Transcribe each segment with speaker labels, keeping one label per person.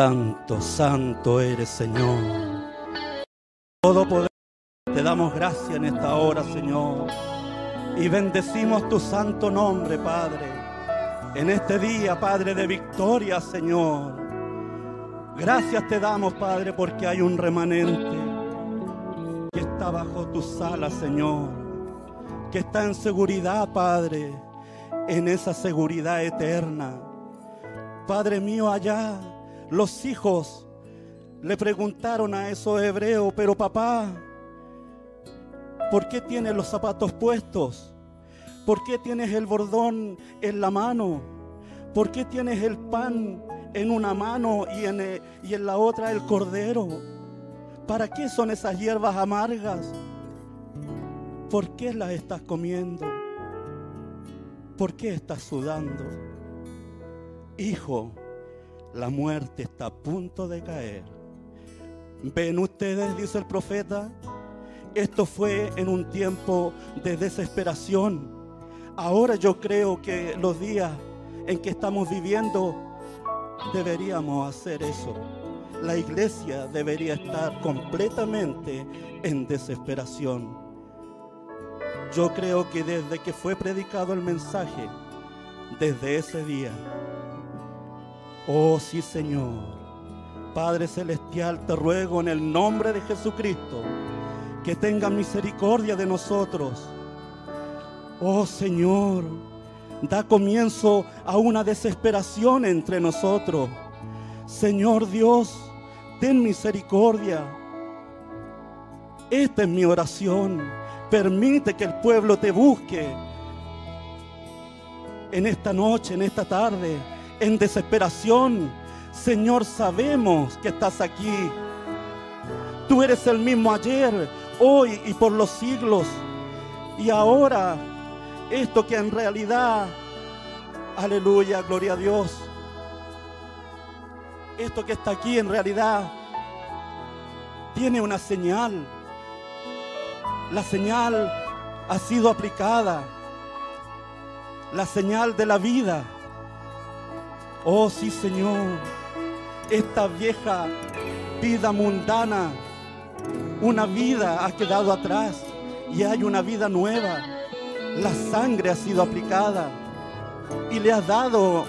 Speaker 1: Santo, santo eres Señor. Todo poder te damos gracias en esta hora, Señor. Y bendecimos tu santo nombre, Padre. En este día, Padre, de victoria, Señor. Gracias te damos, Padre, porque hay un remanente que está bajo tus alas, Señor. Que está en seguridad, Padre. En esa seguridad eterna. Padre mío, allá los hijos le preguntaron a esos hebreos, pero papá, ¿por qué tienes los zapatos puestos? ¿Por qué tienes el bordón en la mano? ¿Por qué tienes el pan en una mano y en, eh, y en la otra el cordero? ¿Para qué son esas hierbas amargas? ¿Por qué las estás comiendo? ¿Por qué estás sudando? Hijo, la muerte está a punto de caer. ¿Ven ustedes, dice el profeta? Esto fue en un tiempo de desesperación. Ahora yo creo que los días en que estamos viviendo deberíamos hacer eso. La iglesia debería estar completamente en desesperación. Yo creo que desde que fue predicado el mensaje, desde ese día, oh sí Señor, Padre Celestial, te ruego en el nombre de Jesucristo que tenga misericordia de nosotros. Oh Señor, da comienzo a una desesperación entre nosotros. Señor Dios, ten misericordia. Esta es mi oración. Permite que el pueblo te busque en esta noche, en esta tarde, en desesperación. Señor, sabemos que estás aquí. Tú eres el mismo ayer, hoy y por los siglos. Y ahora, esto que en realidad, aleluya, gloria a Dios. Esto que está aquí en realidad tiene una señal. La señal ha sido aplicada. La señal de la vida. Oh sí, Señor. Esta vieja vida mundana, una vida ha quedado atrás y hay una vida nueva. La sangre ha sido aplicada y le has dado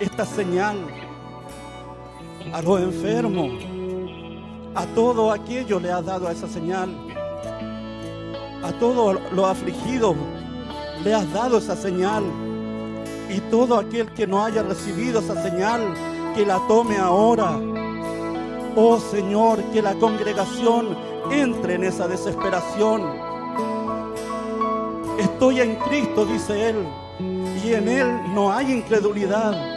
Speaker 1: esta señal a los enfermos, a todo aquello le has dado esa señal, a todos los afligidos le has dado esa señal y todo aquel que no haya recibido esa señal, que la tome ahora. Oh Señor, que la congregación entre en esa desesperación. Estoy en Cristo, dice Él, y en Él no hay incredulidad.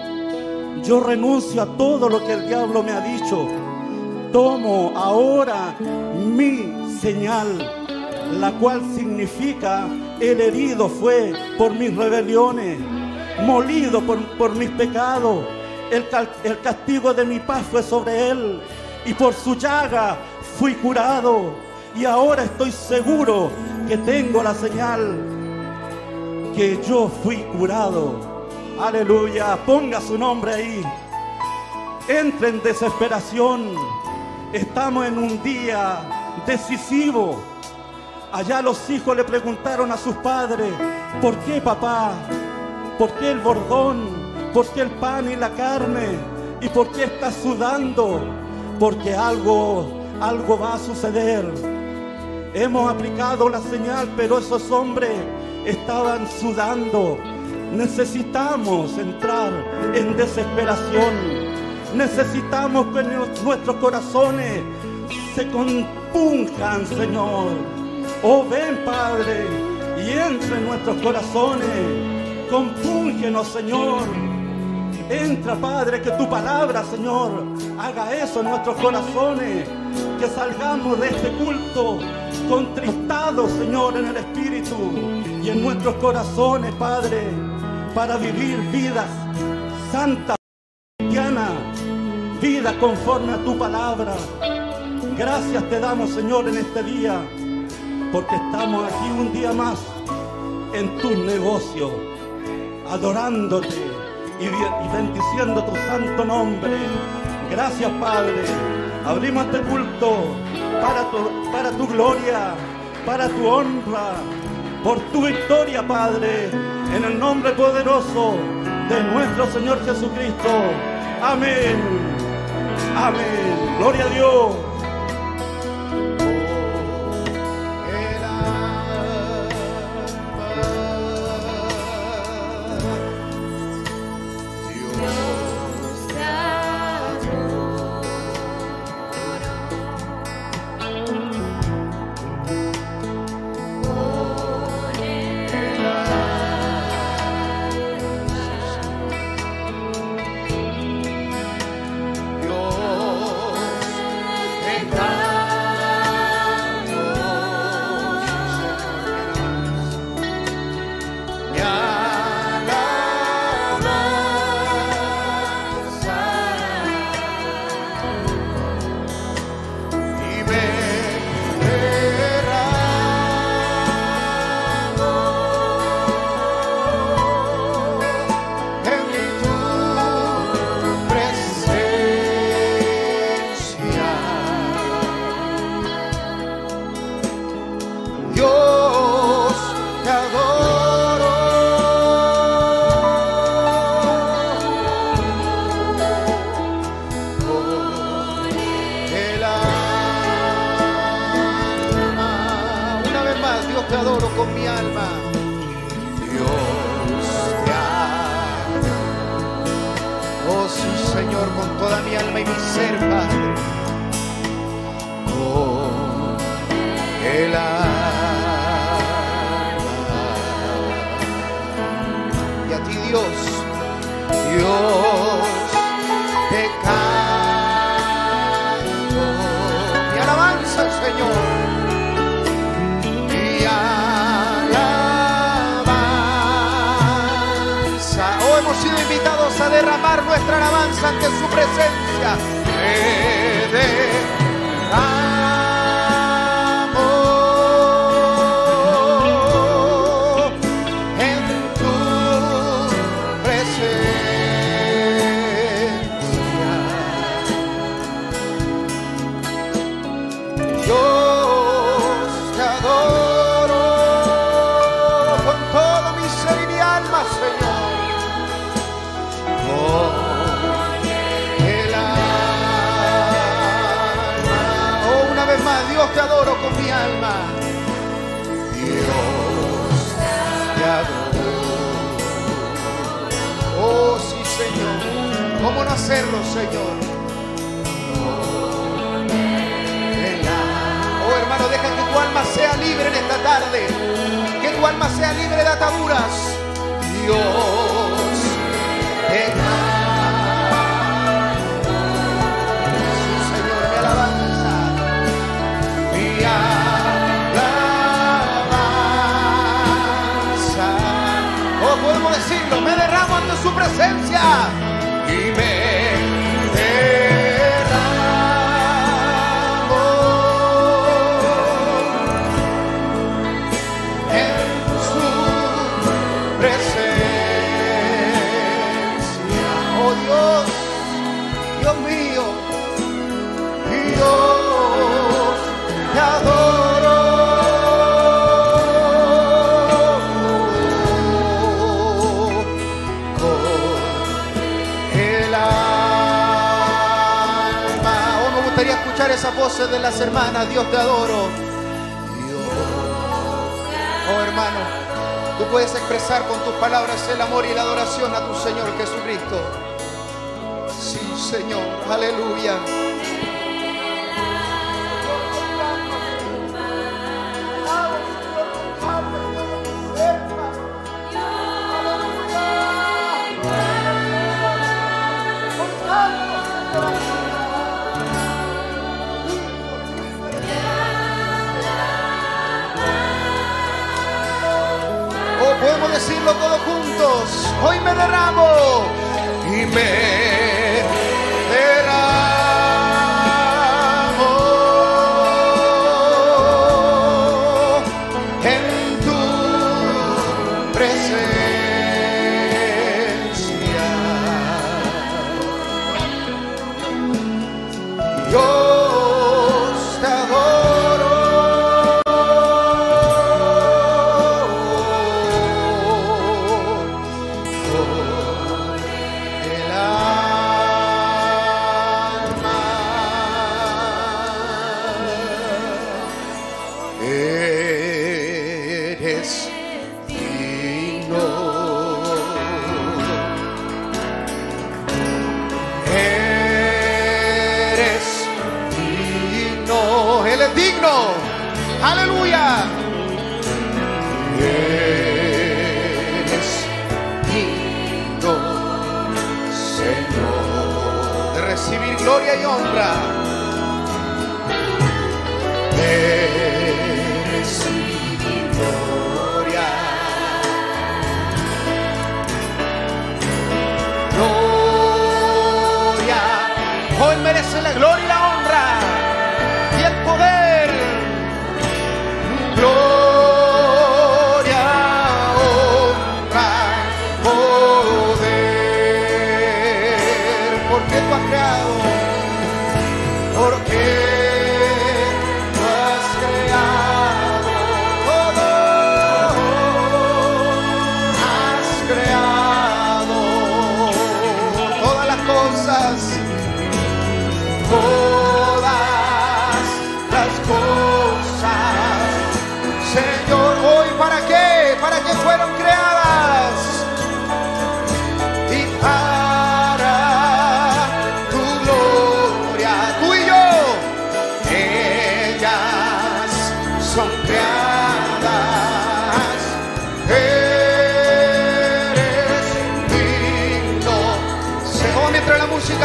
Speaker 1: Yo renuncio a todo lo que el diablo me ha dicho. Tomo ahora mi señal, la cual significa el herido fue por mis rebeliones, molido por, por mis pecados. El, el castigo de mi paz fue sobre él y por su llaga
Speaker 2: fui curado y ahora estoy seguro que tengo la señal que yo fui curado. Aleluya, ponga su nombre ahí. Entre en desesperación. Estamos en un día decisivo. Allá los hijos le preguntaron a sus padres, ¿por qué papá? ¿Por qué el bordón? ¿Por qué el pan y la carne? ¿Y por qué estás sudando? Porque algo, algo va a suceder. Hemos aplicado la señal, pero esos hombres estaban sudando. Necesitamos entrar en desesperación. Necesitamos que nuestros corazones se compunjan, Señor. Oh, ven, Padre, y entre en nuestros corazones. Compúngenos, Señor. Entra, Padre, que tu palabra, Señor, haga eso en nuestros corazones. Que salgamos de este culto contristados, Señor, en el Espíritu y en nuestros corazones, Padre, para vivir vidas santas, cristianas, vida conforme a tu palabra. Gracias te damos, Señor, en este día, porque estamos aquí un día más en tus negocios, adorándote y bendiciendo tu santo nombre. Gracias, Padre. Abrimos este culto para tu, para tu gloria, para tu honra, por tu victoria, Padre, en el nombre poderoso de nuestro Señor Jesucristo. Amén. Amén. Gloria a Dios. adoro con mi alma. Dios, te adoro. Oh, sí, Señor. ¿Cómo no hacerlo, Señor? Oh, hermano, deja que tu alma sea libre en esta tarde. Que tu alma sea libre de ataduras. Dios, te adoro. decirlo, me derramo ante su presencia. Esas voces de las hermanas, Dios te adoro. Oh hermano, tú puedes expresar con tus palabras el amor y la adoración a tu Señor Jesucristo. Sí, Señor, aleluya. Decirlo todos juntos. Hoy me derramo y me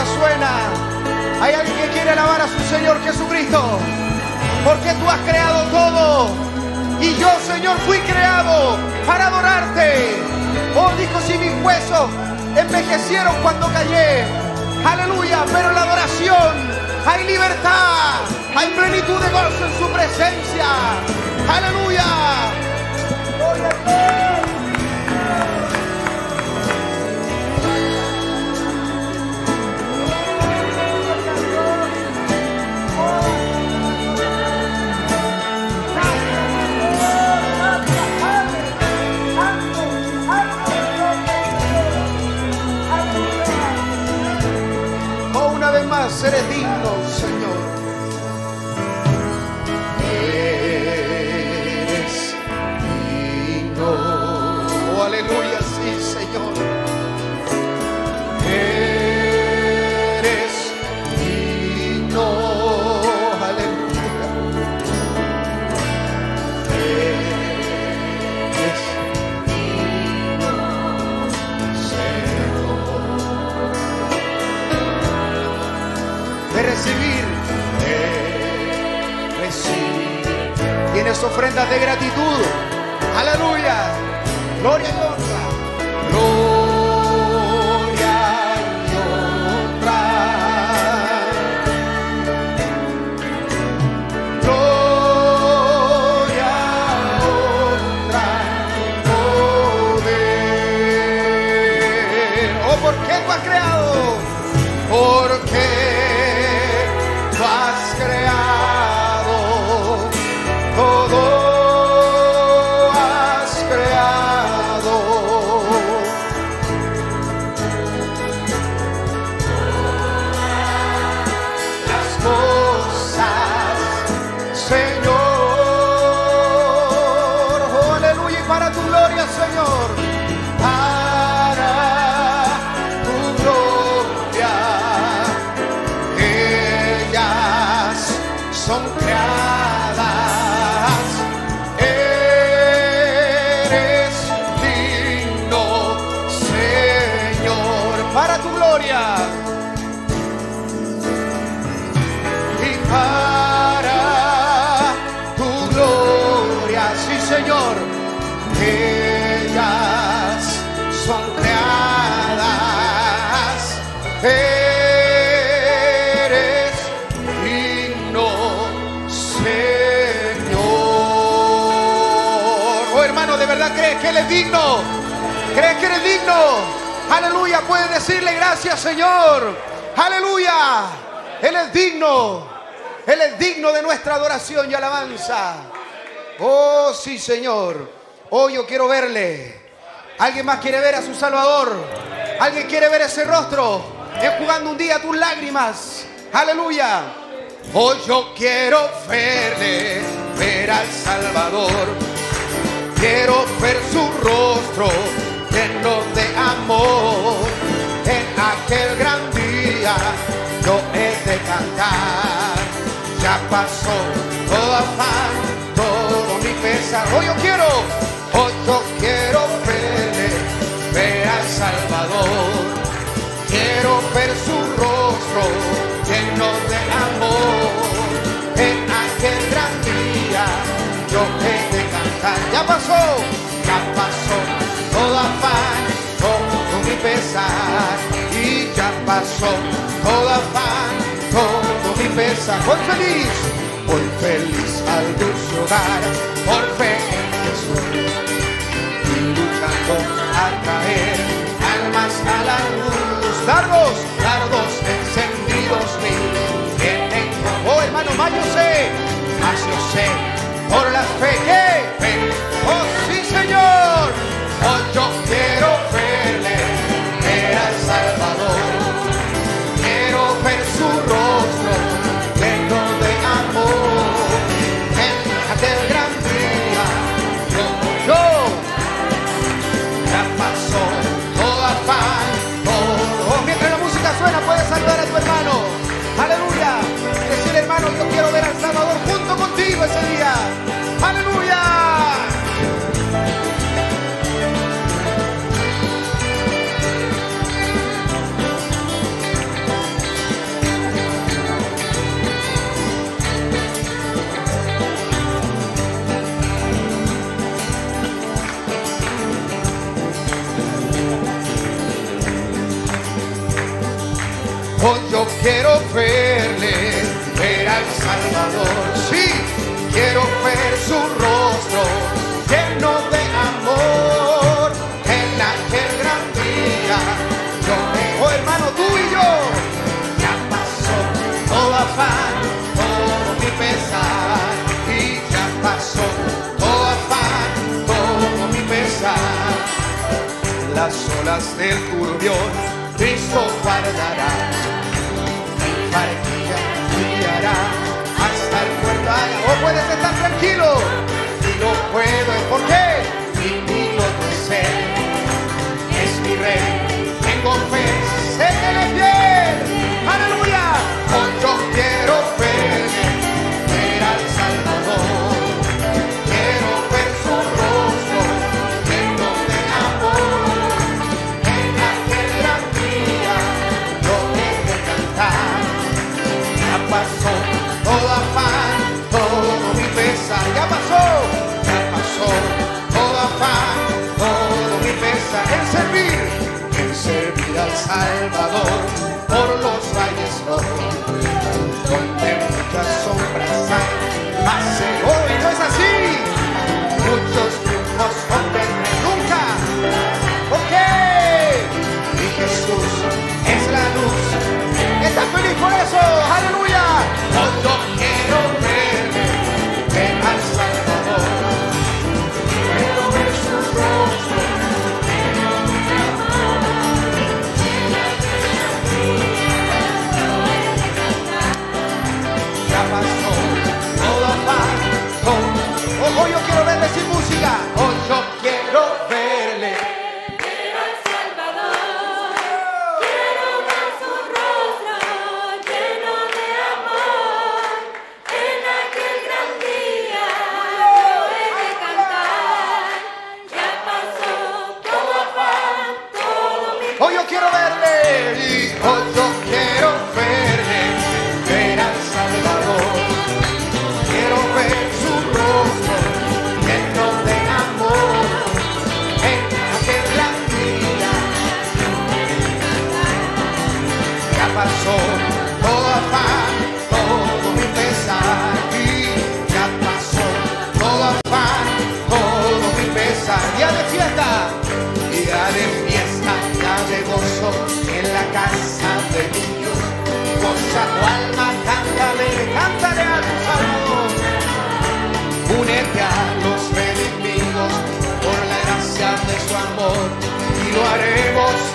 Speaker 2: suena, hay alguien que quiere alabar a su Señor Jesucristo. Porque tú has creado todo. Y yo, Señor, fui creado para adorarte. Oh, dijo, si mis huesos envejecieron cuando callé. Aleluya, pero en la adoración hay libertad, hay plenitud de gozo en su presencia. Aleluya. Ofrendas de gratitud. Aleluya. Gloria y honra. Decirle gracias Señor. Aleluya. Él es digno. Él es digno de nuestra adoración y alabanza. Oh, sí, Señor. Hoy yo quiero verle. ¿Alguien más quiere ver a su Salvador? ¿Alguien quiere ver ese rostro? Enjugando un día tus lágrimas. Aleluya. Hoy yo quiero verle, ver al Salvador. Quiero ver su rostro lleno de amor. En aquel gran día yo he de cantar. Ya pasó todo afán, todo mi pesar. Hoy yo quiero, hoy yo quiero verle, ver al Salvador. Quiero ver su rostro lleno de amor. En aquel gran día yo he de cantar. Ya pasó, ya pasó todo afán, Y ya pasó todo afán, todo mi pesar. Hoy feliz, hoy feliz al dulce hogar, por fe en Jesús. Y luchando a traer almas a la luz. Dardos, dardos encendidos mil. Oh hermano, más yo sé, más yo sé, por la fe que quiero verle, ver al Salvador. Sí, quiero ver su rostro lleno de amor. En aquel gran día, yo oh hermano, tú y yo, ya pasó todo afán, todo mi pesar. Y ya pasó todo afán, todo mi pesar las olas del turbión, Cristo guardará. O puedes estar tranquilo y no puedo. ¿Por qué? Mi piloto es él, es mi rey. Tengo fe, sé que él es fiel. Aleluya. Hoy yo quiero ver, Salvador por los valles rojos, donde muchas sombras hay. Pase hoy, no es así. Muchos triunfos obtendré nunca. ¿Por qué? Mi Jesús es la luz. ¿Estás feliz por eso? ¡Aleluya! diga.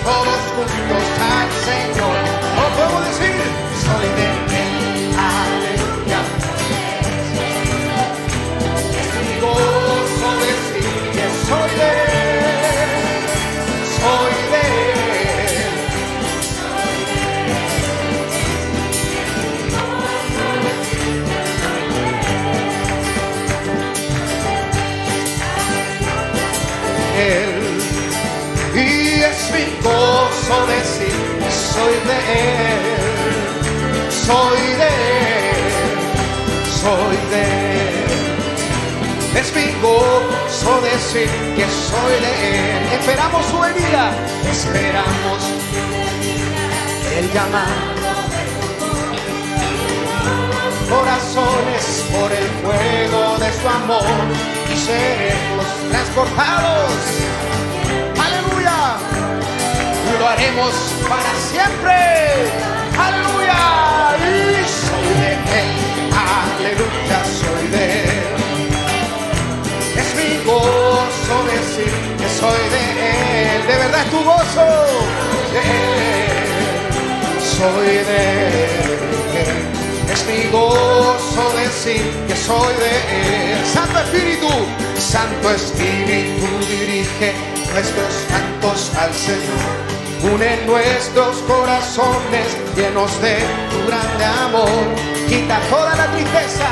Speaker 2: Todos juntos al Señor. Soy de Él. Es gozo decir que soy de Él. Esperamos su venida, esperamos el llamado. Corazones por el fuego de su amor y seremos transportados aleluya. Lo haremos para siempre, aleluya. Y aleluya, soy de Él. Es mi gozo decir que soy de Él, de verdad es tu gozo, de Él, soy de Él. Es mi gozo decir que soy de Él. Santo Espíritu, Santo Espíritu dirige nuestros cantos al Señor. Une nuestros corazones llenos de tu grande amor. Quita toda la tristeza,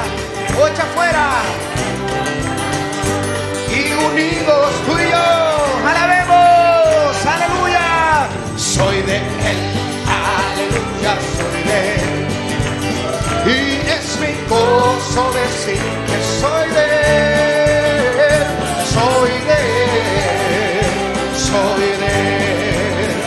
Speaker 2: o echa fuera. Y unidos tú y yo, alabemos, aleluya. Soy de Él, aleluya, soy de Él. Y es mi gozo decir que soy de Él, soy de Él, soy de Él.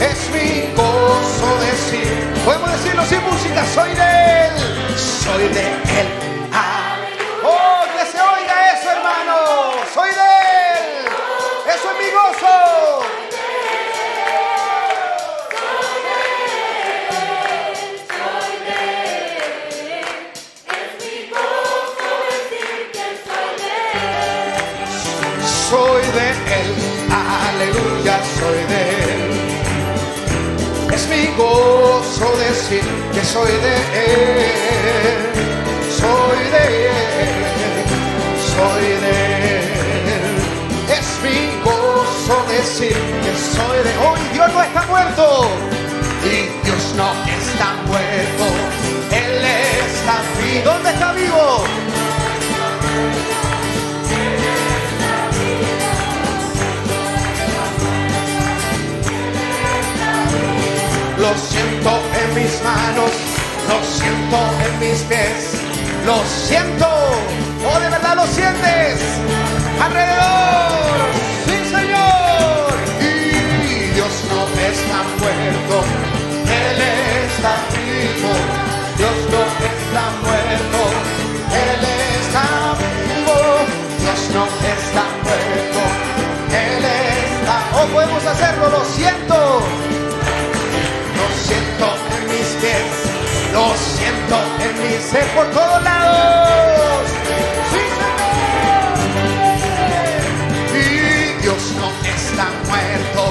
Speaker 2: Es mi gozo decir, podemos decirlo sin música, soy de Él, soy de Él. Que soy de Él, soy de Él, soy de Él. Es mi gozo decir que soy de Hoy Dios no está muerto y Dios no está muerto, Él está vivo. ¿Dónde está vivo? Lo siento mis manos, lo siento en mis pies, lo siento, oh de verdad lo sientes, alrededor, sí Señor, y Dios no está muerto, Él está vivo, Dios no está muerto, Él está vivo, Dios no está muerto, Él está, oh podemos hacerlo, lo siento lo siento en mi ser por todos lados. Sí, Señor. Y Dios no está muerto,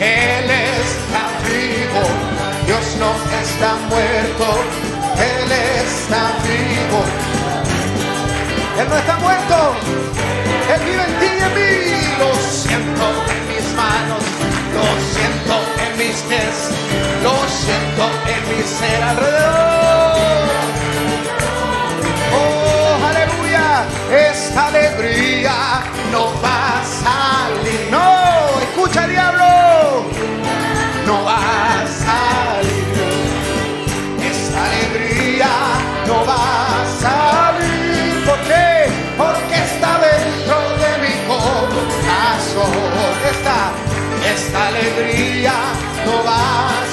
Speaker 2: Él está vivo. Dios no está muerto, Él está vivo. Él no está muerto, Él vive en ti y en mí. Lo siento en mis manos, lo siento en mis pies, lo siento en mi ser alrededor. Oh, aleluya, esta alegría no va a salir. No, escucha diablo, no va a salir. Esta alegría no va a salir. ¿Por qué? Porque está dentro de mi corazón. Está esta alegría no va a salir.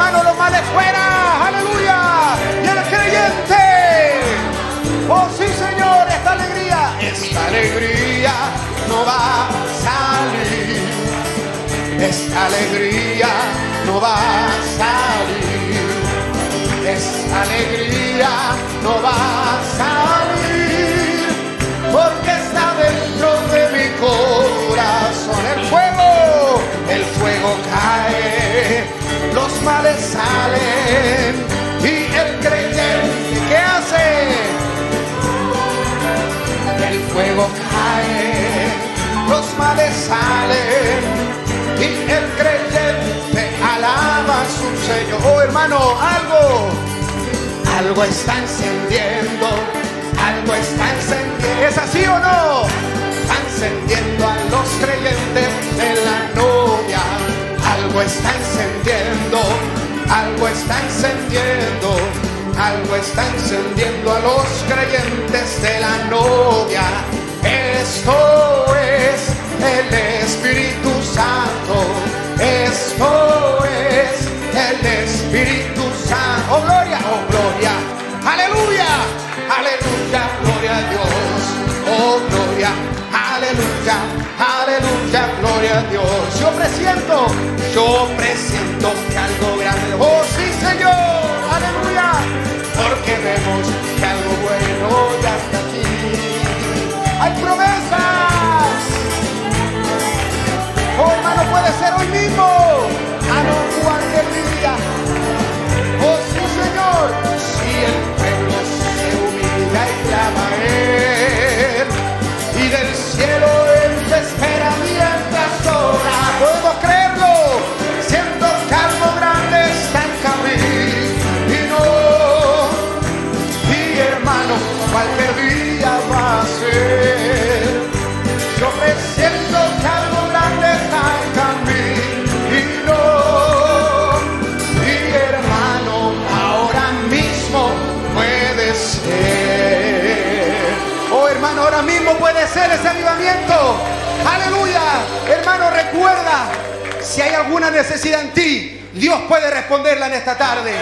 Speaker 2: Hermano, los males fuera. Aleluya. Y el creyente. Oh sí, Señor, esta alegría, esta alegría no va a salir. Esta alegría no va a salir. Esta alegría no va a salir. Los males salen. Y el creyente, ¿qué hace? el fuego cae, los males salen y el creyente alaba a su Señor. Oh hermano, algo, algo está encendiendo, algo está encendiendo. ¿Es así o no? Encendiendo a los creyentes de la novia. Algo está encendiendo, algo está encendiendo algo está encendiendo a los creyentes de la novia. Esto es el Espíritu Santo. Esto es el Espíritu Santo. Oh gloria, oh gloria. Aleluya, aleluya, gloria a Dios. Oh gloria, aleluya, aleluya, gloria a Dios. Yo presiento, yo presiento algo grande. Oh sí, Señor, aleluya porque vemos que algo bueno ya está aquí. ¡Hay promesas! Oh, hermano, puede ser hoy mismo. Si hay alguna necesidad en ti, Dios puede responderla en esta tarde.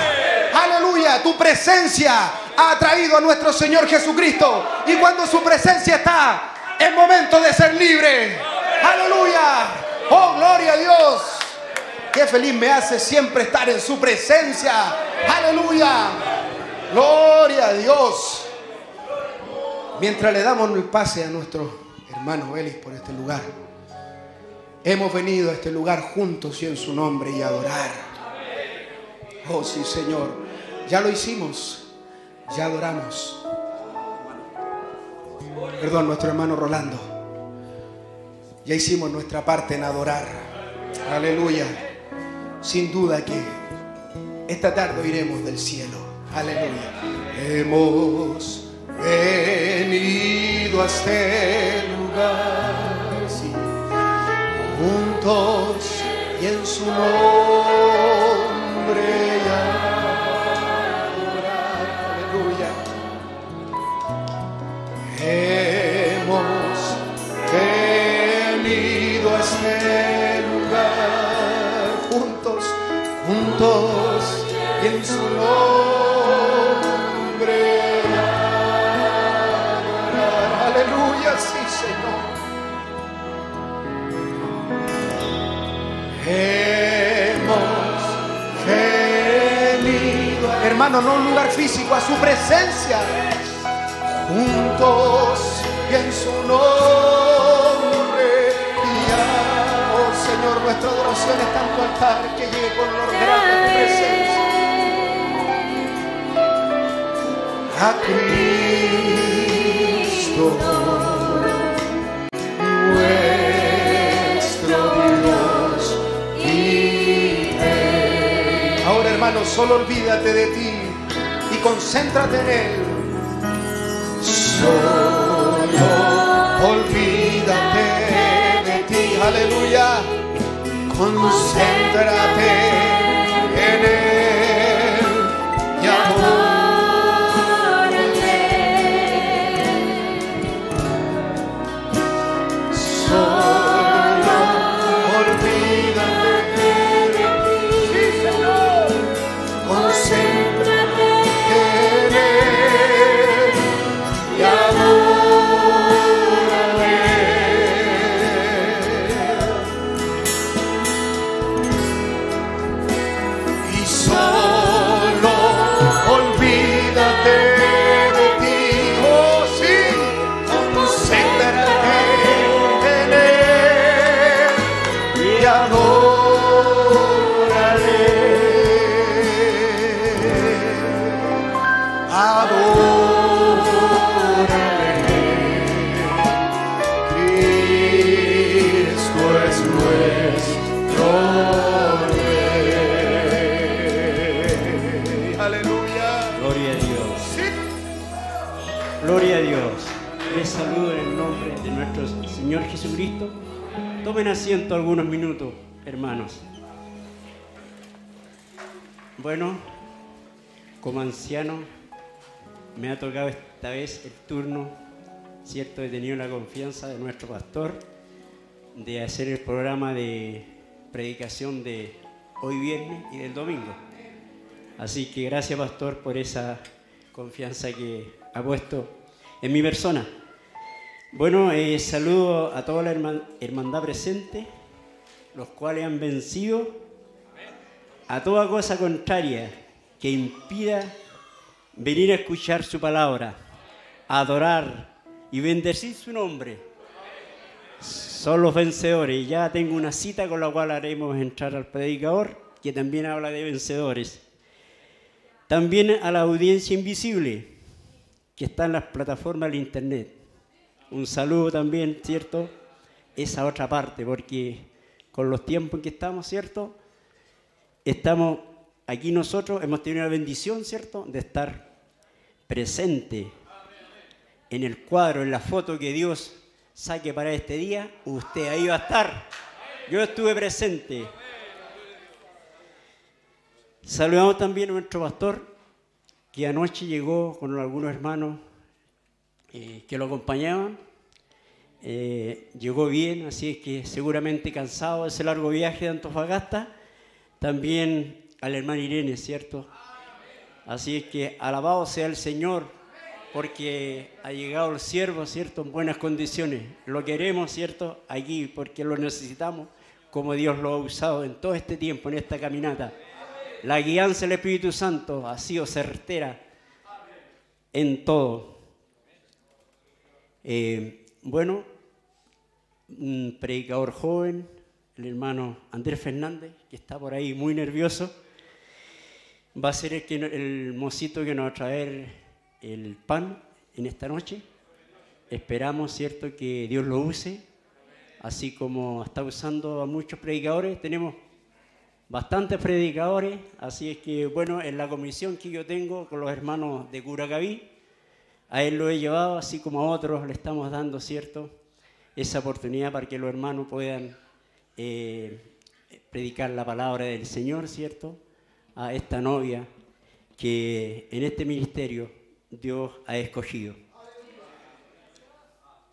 Speaker 2: Aleluya, tu presencia ha traído a nuestro Señor Jesucristo. Y cuando su presencia está, es momento de ser libre. Aleluya. Oh, gloria a Dios. Qué feliz me hace siempre estar en su presencia. Aleluya. Gloria a Dios. Mientras le damos el pase a nuestro hermano Elis por este lugar, hemos venido a este lugar juntos y en su nombre y adorar. Oh sí, Señor. Ya lo hicimos ya adoramos. Perdón, nuestro hermano Rolando. Ya hicimos nuestra parte en adorar. Aleluya. Sin duda que esta tarde iremos del cielo. Aleluya. Hemos venido a este lugar. Juntos y en su nombre Hemos venido a este lugar juntos, juntos y en su nombre. Hermano, no un lugar físico, a su presencia juntos y en su nombre. Oh Señor, nuestra adoración es tanto altar que llegue con olor grande a tu presencia. A solo olvídate de ti y concéntrate en Él. Solo olvídate de ti, aleluya, concéntrate
Speaker 3: Asiento algunos minutos, hermanos. Bueno, como anciano, me ha tocado esta vez el turno, ¿cierto? He tenido la confianza de nuestro pastor de hacer el programa de predicación de hoy viernes y del domingo. Así que gracias, pastor, por esa confianza que ha puesto en mi persona. Bueno, eh, saludo a toda la hermandad presente, los cuales han vencido a toda cosa contraria que impida venir a escuchar su palabra, adorar y bendecir su nombre. Son los vencedores. Ya tengo una cita con la cual haremos entrar al predicador, que también habla de vencedores. También a la audiencia invisible, que está en las plataformas de internet un saludo también, ¿cierto? Esa otra parte, porque con los tiempos en que estamos, ¿cierto? Estamos aquí nosotros, hemos tenido la bendición, ¿cierto? De estar presente en el cuadro, en la foto que Dios saque para este día. Usted ahí va a estar. Yo estuve presente. Saludamos también a nuestro pastor, que anoche llegó con algunos hermanos eh, que lo acompañaban. Eh, llegó bien, así es que seguramente cansado de ese largo viaje de Antofagasta. También al hermano Irene, ¿cierto? Así es que alabado sea el Señor, porque ha llegado el siervo, ¿cierto? En buenas condiciones. Lo queremos, ¿cierto? Aquí, porque lo necesitamos, como Dios lo ha usado en todo este tiempo, en esta caminata. La guianza del Espíritu Santo ha sido certera en todo. Eh, bueno, un predicador joven, el hermano Andrés Fernández, que está por ahí muy nervioso, va a ser el, que, el mocito que nos va a traer el pan en esta noche. Esperamos, ¿cierto?, que Dios lo use, así como está usando a muchos predicadores. Tenemos bastantes predicadores, así es que, bueno, en la comisión que yo tengo con los hermanos de Curacaví, a él lo he llevado, así como a otros le estamos dando, ¿cierto? Esa oportunidad para que los hermanos puedan eh, predicar la palabra del Señor, ¿cierto? A esta novia que en este ministerio Dios ha escogido.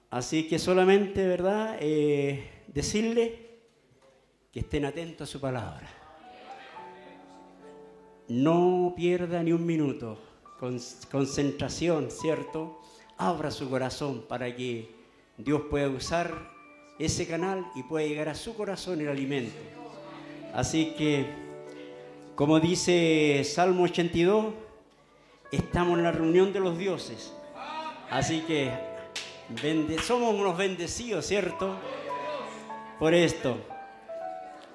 Speaker 3: Así que solamente, ¿verdad? Eh, decirle que estén atentos a su palabra. No pierda ni un minuto concentración, ¿cierto? Abra su corazón para que Dios pueda usar ese canal y pueda llegar a su corazón el alimento. Así que, como dice Salmo 82, estamos en la reunión de los dioses. Así que somos unos bendecidos, ¿cierto? Por esto.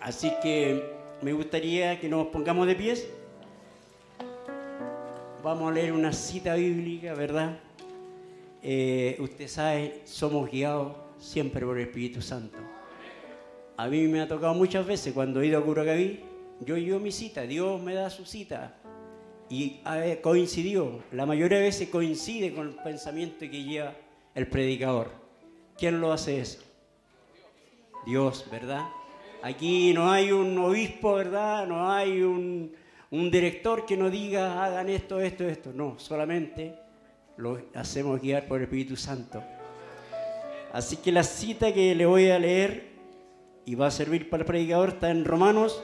Speaker 3: Así que me gustaría que nos pongamos de pies vamos a leer una cita bíblica, ¿verdad? Eh, usted sabe, somos guiados siempre por el Espíritu Santo. A mí me ha tocado muchas veces cuando he ido a Curacaví, yo llevo mi cita, Dios me da su cita. Y coincidió, la mayoría de veces coincide con el pensamiento que lleva el predicador. ¿Quién lo hace eso? Dios, ¿verdad? Aquí no hay un obispo, ¿verdad? No hay un, un director que nos diga hagan esto, esto, esto. No, solamente lo hacemos guiar por el Espíritu Santo. Así que la cita que le voy a leer y va a servir para el predicador está en Romanos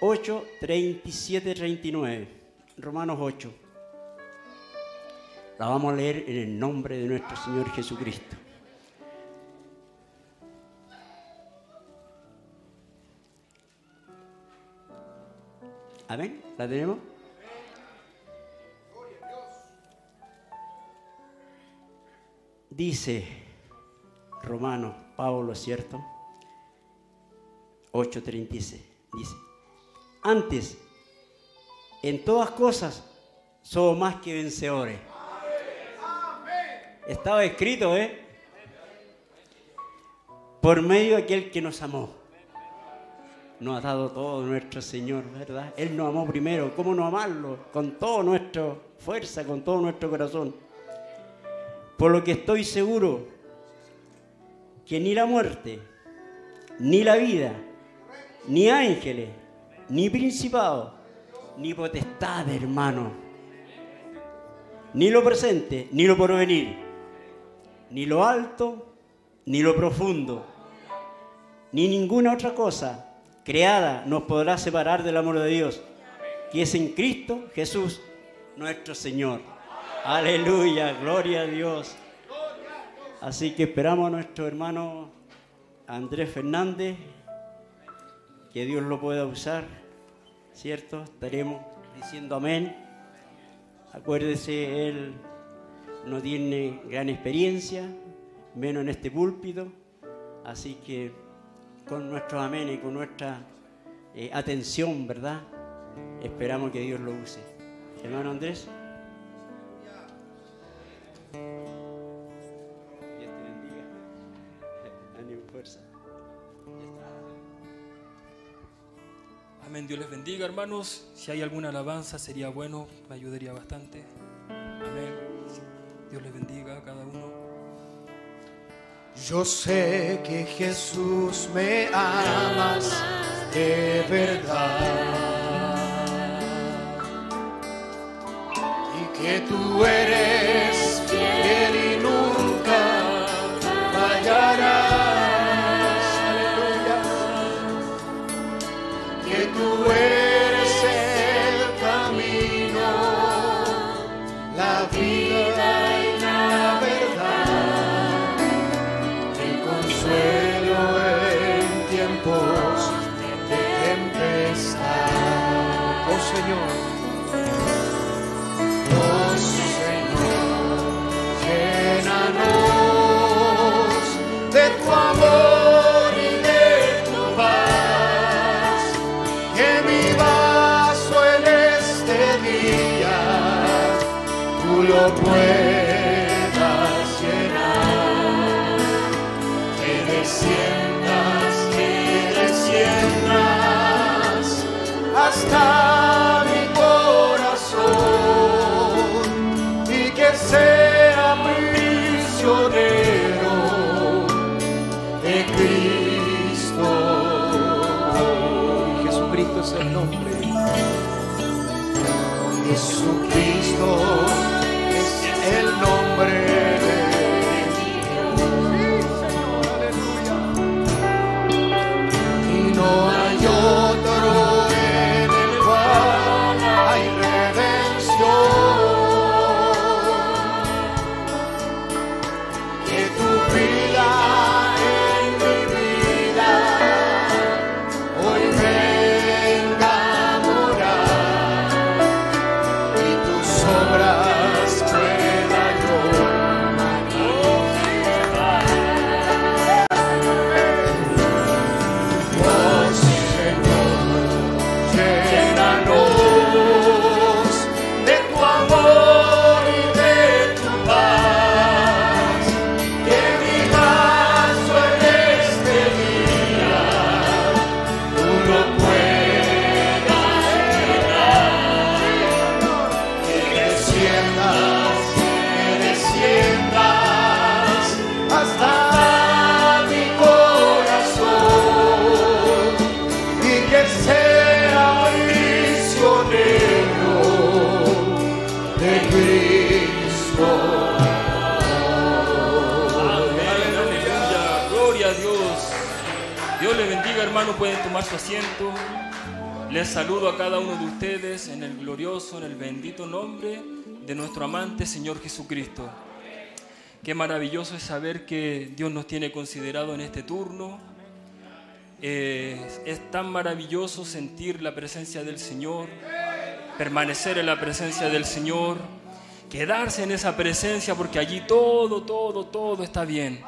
Speaker 3: 8, 37, 39. Romanos 8. La vamos a leer en el nombre de nuestro Señor Jesucristo. Amén. ¿La tenemos? Dice Romano, Pablo, ¿cierto? 8.36. Dice, antes, en todas cosas, somos más que vencedores. Estaba escrito, ¿eh? Por medio de aquel que nos amó nos ha dado todo nuestro Señor, ¿verdad? Él nos amó primero. ¿Cómo no amarlo? Con toda nuestra fuerza, con todo nuestro corazón. Por lo que estoy seguro que ni la muerte, ni la vida, ni ángeles, ni principados, ni potestad, hermano, ni lo presente, ni lo porvenir, ni lo alto, ni lo profundo, ni ninguna otra cosa creada nos podrá separar del amor de Dios, que es en Cristo Jesús, nuestro Señor. Aleluya, gloria a Dios. Así que esperamos a nuestro hermano Andrés Fernández, que Dios lo pueda usar, ¿cierto? Estaremos diciendo amén. Acuérdese, él no tiene gran experiencia, menos en este púlpito, así que con nuestro amén y con nuestra eh, atención, ¿verdad? Esperamos que Dios lo use. Hermano Andrés.
Speaker 4: Amén, Dios les bendiga, hermanos. Si hay alguna alabanza, sería bueno, me ayudaría bastante. Amén. Dios les bendiga.
Speaker 2: Yo sé que Jesús me amas de verdad. Y que tú eres
Speaker 4: pueden tomar su asiento. Les saludo a cada uno de ustedes en el glorioso, en el bendito nombre de nuestro amante Señor Jesucristo. Qué maravilloso es saber que Dios nos tiene considerado en este turno. Eh, es tan maravilloso sentir la presencia del Señor, permanecer en la presencia del Señor, quedarse en esa presencia porque allí todo, todo, todo está bien.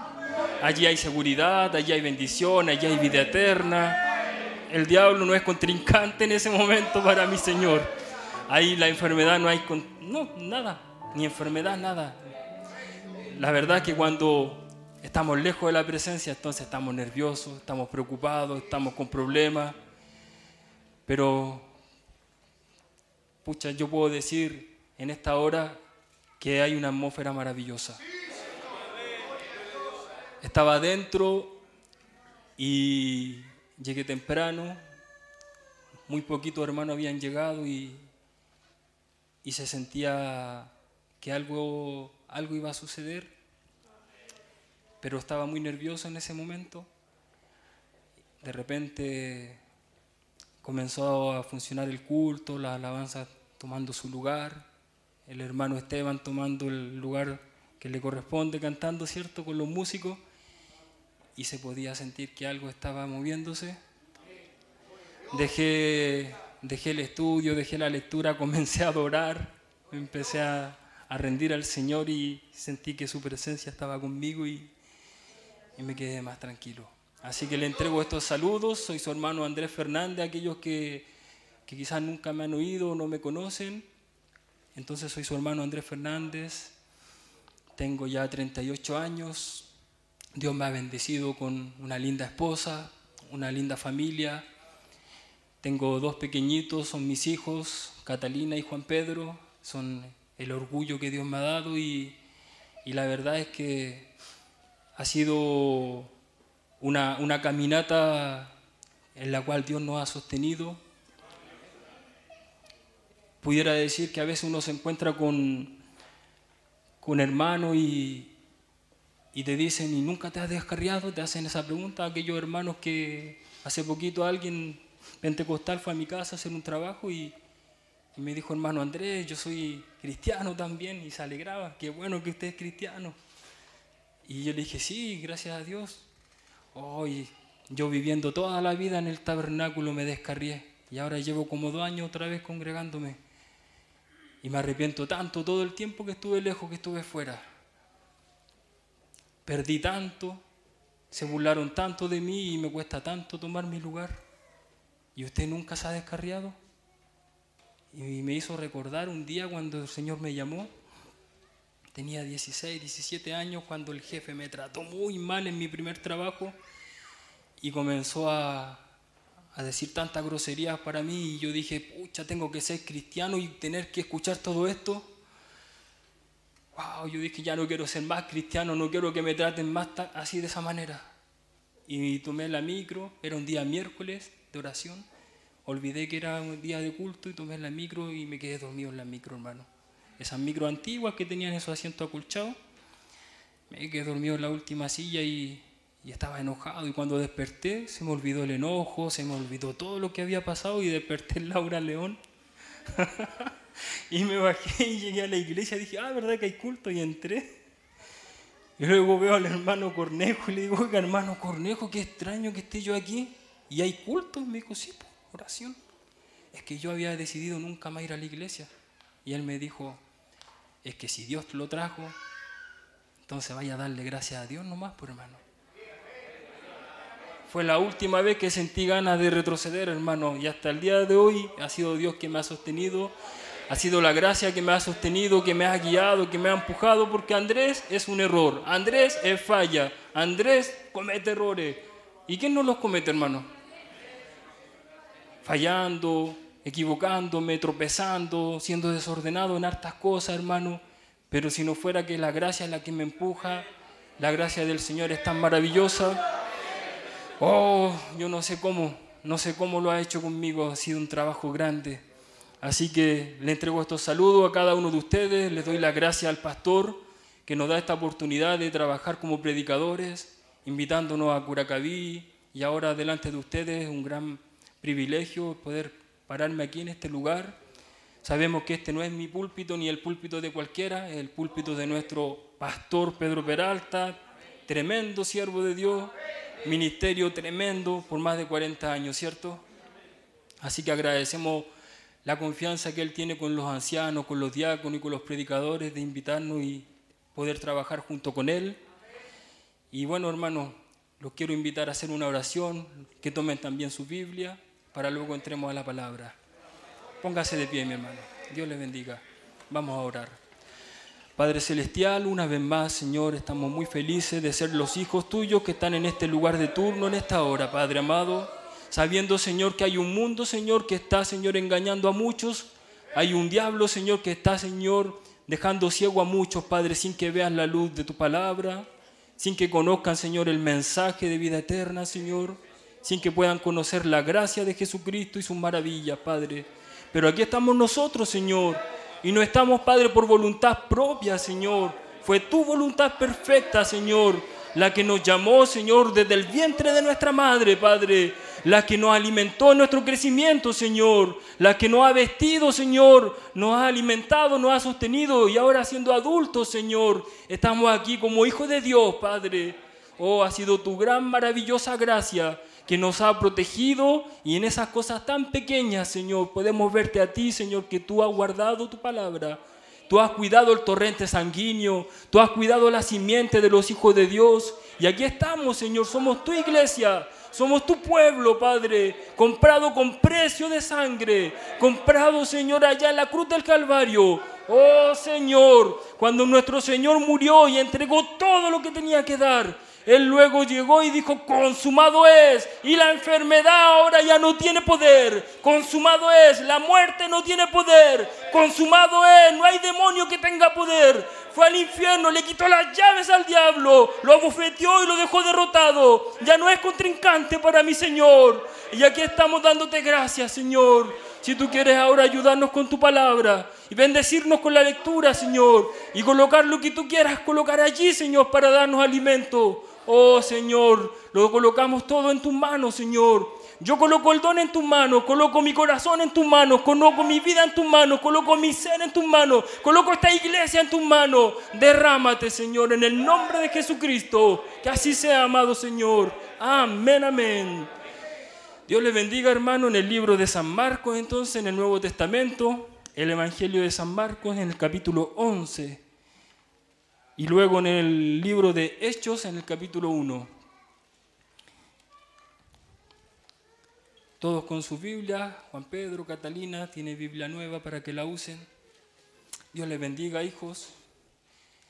Speaker 4: Allí hay seguridad, allí hay bendición, allí hay vida eterna. El diablo no es contrincante en ese momento para mi Señor. Ahí la enfermedad no hay, con- no, nada, ni enfermedad, nada. La verdad que cuando estamos lejos de la presencia, entonces estamos nerviosos, estamos preocupados, estamos con problemas. Pero, pucha, yo puedo decir en esta hora que hay una atmósfera maravillosa. Estaba adentro y llegué temprano. Muy poquitos hermanos habían llegado y, y se sentía que algo, algo iba a suceder, pero estaba muy nervioso en ese momento. De repente comenzó a funcionar el culto, la alabanza tomando su lugar, el hermano Esteban tomando el lugar que le corresponde cantando, ¿cierto?, con los músicos, y se podía sentir que algo estaba moviéndose. Dejé, dejé el estudio, dejé la lectura, comencé a adorar, empecé a, a rendir al Señor y sentí que su presencia estaba conmigo y, y me quedé más tranquilo. Así que le entrego estos saludos, soy su hermano Andrés Fernández, aquellos que, que quizás nunca me han oído o no me conocen. Entonces soy su hermano Andrés Fernández, tengo ya 38 años, Dios me ha bendecido con una linda esposa, una linda familia, tengo dos pequeñitos, son mis hijos, Catalina y Juan Pedro, son el orgullo que Dios me ha dado y, y la verdad es que ha sido una, una caminata en la cual Dios nos ha sostenido. Pudiera decir que a veces uno se encuentra con, con hermanos y, y te dicen, ¿y nunca te has descarriado? Te hacen esa pregunta. Aquellos hermanos que hace poquito alguien pentecostal fue a mi casa a hacer un trabajo y, y me dijo, hermano Andrés, yo soy cristiano también, y se alegraba, qué bueno que usted es cristiano. Y yo le dije, sí, gracias a Dios. Hoy yo viviendo toda la vida en el tabernáculo me descarrié, y ahora llevo como dos años otra vez congregándome. Y me arrepiento tanto todo el tiempo que estuve lejos, que estuve fuera. Perdí tanto, se burlaron tanto de mí y me cuesta tanto tomar mi lugar. ¿Y usted nunca se ha descarriado? Y me hizo recordar un día cuando el Señor me llamó. Tenía 16, 17 años cuando el jefe me trató muy mal en mi primer trabajo y comenzó a, a decir tantas groserías para mí y yo dije, pucha, tengo que ser cristiano y tener que escuchar todo esto. Wow, yo dije, ya no quiero ser más cristiano, no quiero que me traten más así de esa manera. Y tomé la micro, era un día miércoles de oración Olvidé que era un día de culto y tomé la micro y me quedé dormido en la micro, hermano. Esas micro antiguas que tenían esos asientos acolchados. Me quedé dormido en la última silla y, y estaba enojado. Y cuando desperté, se me olvidó el enojo, se me olvidó todo lo que había pasado y desperté en Laura León. y me bajé y llegué a la iglesia. Dije, ah, ¿verdad que hay culto? Y entré. Y luego veo al hermano Cornejo y le digo, oiga, hermano Cornejo, qué extraño que esté yo aquí. ¿Y hay culto? Me dijo, sí, pues oración. Es que yo había decidido nunca más ir a la iglesia. Y él me dijo, es que si Dios lo trajo, entonces vaya a darle gracias a Dios nomás, por hermano. Fue la última vez que sentí ganas de retroceder, hermano, y hasta el día de hoy ha sido Dios que me ha sostenido, ha sido la gracia que me ha sostenido, que me ha guiado, que me ha empujado, porque Andrés es un error, Andrés es falla, Andrés comete errores. ¿Y quién no los comete, hermano? fallando, equivocándome, tropezando, siendo desordenado en hartas cosas, hermano. Pero si no fuera que la gracia es la que me empuja, la gracia del Señor es tan maravillosa. Oh, yo no sé cómo, no sé cómo lo ha hecho conmigo, ha sido un trabajo grande. Así que le entrego estos saludos a cada uno de ustedes, les doy la gracia al pastor que nos da esta oportunidad de trabajar como predicadores, invitándonos a Curacaví y ahora delante de ustedes un gran privilegio poder pararme aquí en este lugar. Sabemos que este no es mi púlpito ni el púlpito de cualquiera, es el púlpito de nuestro pastor Pedro Peralta, tremendo siervo de Dios, ministerio tremendo por más de 40 años, ¿cierto? Así que agradecemos la confianza que él tiene con los ancianos, con los diáconos y con los predicadores de invitarnos y poder trabajar junto con él. Y bueno, hermanos, los quiero invitar a hacer una oración, que tomen también su Biblia para luego entremos a la palabra. Póngase de pie, mi hermano. Dios les bendiga. Vamos a orar. Padre Celestial, una vez más, Señor, estamos muy felices de ser los hijos tuyos que están en este lugar de turno, en esta hora, Padre amado, sabiendo, Señor, que hay un mundo, Señor, que está, Señor, engañando a muchos. Hay un diablo, Señor, que está, Señor, dejando ciego a muchos, Padre, sin que vean la luz de tu palabra. sin que conozcan, Señor, el mensaje de vida eterna, Señor, sin que puedan conocer la gracia de Jesucristo y sus maravillas, Padre. Pero aquí estamos nosotros, Señor, y no estamos, Padre, por voluntad propia, Señor. Fue tu voluntad perfecta, Señor, la que nos llamó, Señor, desde el vientre de nuestra madre, Padre, la que nos alimentó en nuestro crecimiento, Señor, la que nos ha vestido, Señor, nos ha alimentado, nos ha sostenido. Y ahora siendo adultos, Señor, estamos aquí como hijos de Dios, Padre. Oh, ha sido tu gran, maravillosa gracia que nos ha protegido. Y en esas cosas tan pequeñas, Señor, podemos verte a ti, Señor, que tú has guardado tu palabra. Tú has cuidado el torrente sanguíneo, tú has cuidado la simiente de los hijos de Dios. Y aquí estamos, Señor, somos tu iglesia, somos tu pueblo, Padre, comprado con precio de sangre, comprado, Señor, allá en la cruz del Calvario. Oh, Señor, cuando nuestro Señor murió y entregó todo lo que tenía que dar, él luego llegó y dijo, consumado es. Y la enfermedad ahora ya no tiene poder. Consumado es. La muerte no tiene poder. Consumado es. No hay demonio que tenga poder. Fue al infierno, le quitó las llaves al diablo. Lo abofeteó y lo dejó derrotado. Ya no es contrincante para mi Señor. Y aquí estamos dándote gracias, Señor. Si tú quieres ahora ayudarnos con tu palabra y bendecirnos con la lectura, Señor, y colocar lo que tú quieras colocar allí, Señor, para darnos alimento. Oh Señor, lo colocamos todo en tus manos, Señor. Yo coloco el don en tus manos, coloco mi corazón en tus manos, coloco mi vida en tus manos, coloco mi ser en tus manos, coloco esta iglesia en tus manos. Derrámate, Señor, en el nombre de Jesucristo. Que así sea, amado Señor. Amén, amén. Dios le bendiga, hermano, en el libro de San Marcos, entonces, en el Nuevo Testamento, el Evangelio de San Marcos, en el capítulo 11. Y luego en el libro de Hechos, en el capítulo 1. Todos con su Biblia. Juan Pedro, Catalina, tiene Biblia nueva para que la usen. Dios les bendiga, hijos.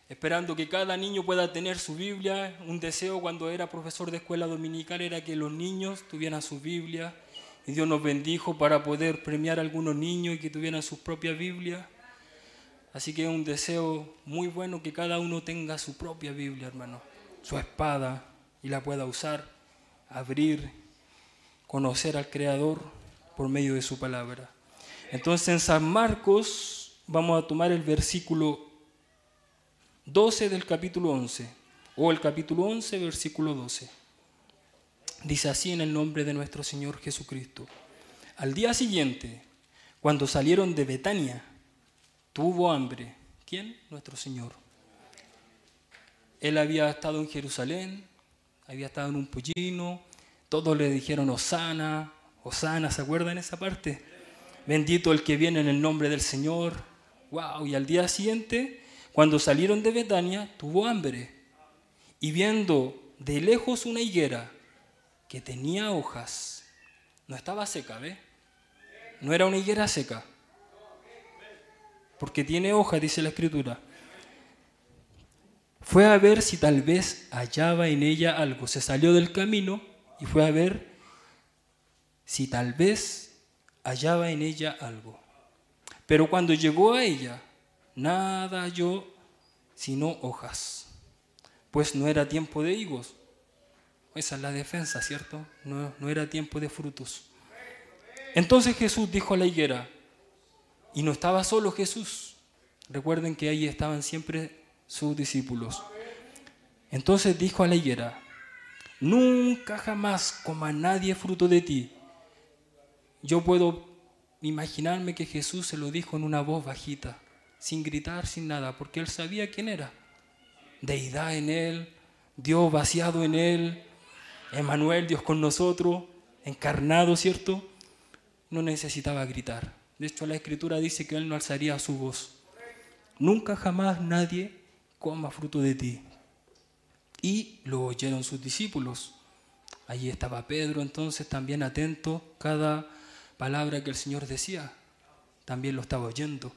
Speaker 4: Esperando que cada niño pueda tener su Biblia. Un deseo cuando era profesor de escuela dominical era que los niños tuvieran su Biblia. Y Dios nos bendijo para poder premiar a algunos niños y que tuvieran su propia Biblia. Así que es un deseo muy bueno que cada uno tenga su propia Biblia, hermano, su espada y la pueda usar, abrir, conocer al Creador por medio de su palabra. Entonces en San Marcos vamos a tomar el versículo 12 del capítulo 11, o el capítulo 11, versículo 12. Dice así en el nombre de nuestro Señor Jesucristo. Al día siguiente, cuando salieron de Betania, tuvo hambre. ¿Quién? Nuestro Señor. Él había estado en Jerusalén, había estado en un pollino, todos le dijeron Osana, Osana, ¿se acuerdan esa parte? Bendito el que viene en el nombre del Señor. Wow, y al día siguiente, cuando salieron de Betania, tuvo hambre. Y viendo de lejos una higuera que tenía hojas, no estaba seca, ¿ve? No era una higuera seca porque tiene hoja, dice la escritura. Fue a ver si tal vez hallaba en ella algo. Se salió del camino y fue a ver si tal vez hallaba en ella algo. Pero cuando llegó a ella, nada halló sino hojas, pues no era tiempo de higos. Esa es la defensa, ¿cierto? No, no era tiempo de frutos. Entonces Jesús dijo a la higuera, y no estaba solo Jesús. Recuerden que ahí estaban siempre sus discípulos. Entonces dijo a la higuera, nunca jamás coma nadie fruto de ti. Yo puedo imaginarme que Jesús se lo dijo en una voz bajita, sin gritar, sin nada, porque él sabía quién era. Deidad en él, Dios vaciado en él, Emanuel, Dios con nosotros, encarnado, ¿cierto? No necesitaba gritar. De hecho, la escritura dice que Él no alzaría su voz. Nunca jamás nadie coma fruto de ti. Y lo oyeron sus discípulos. Allí estaba Pedro entonces también atento cada palabra que el Señor decía. También lo estaba oyendo.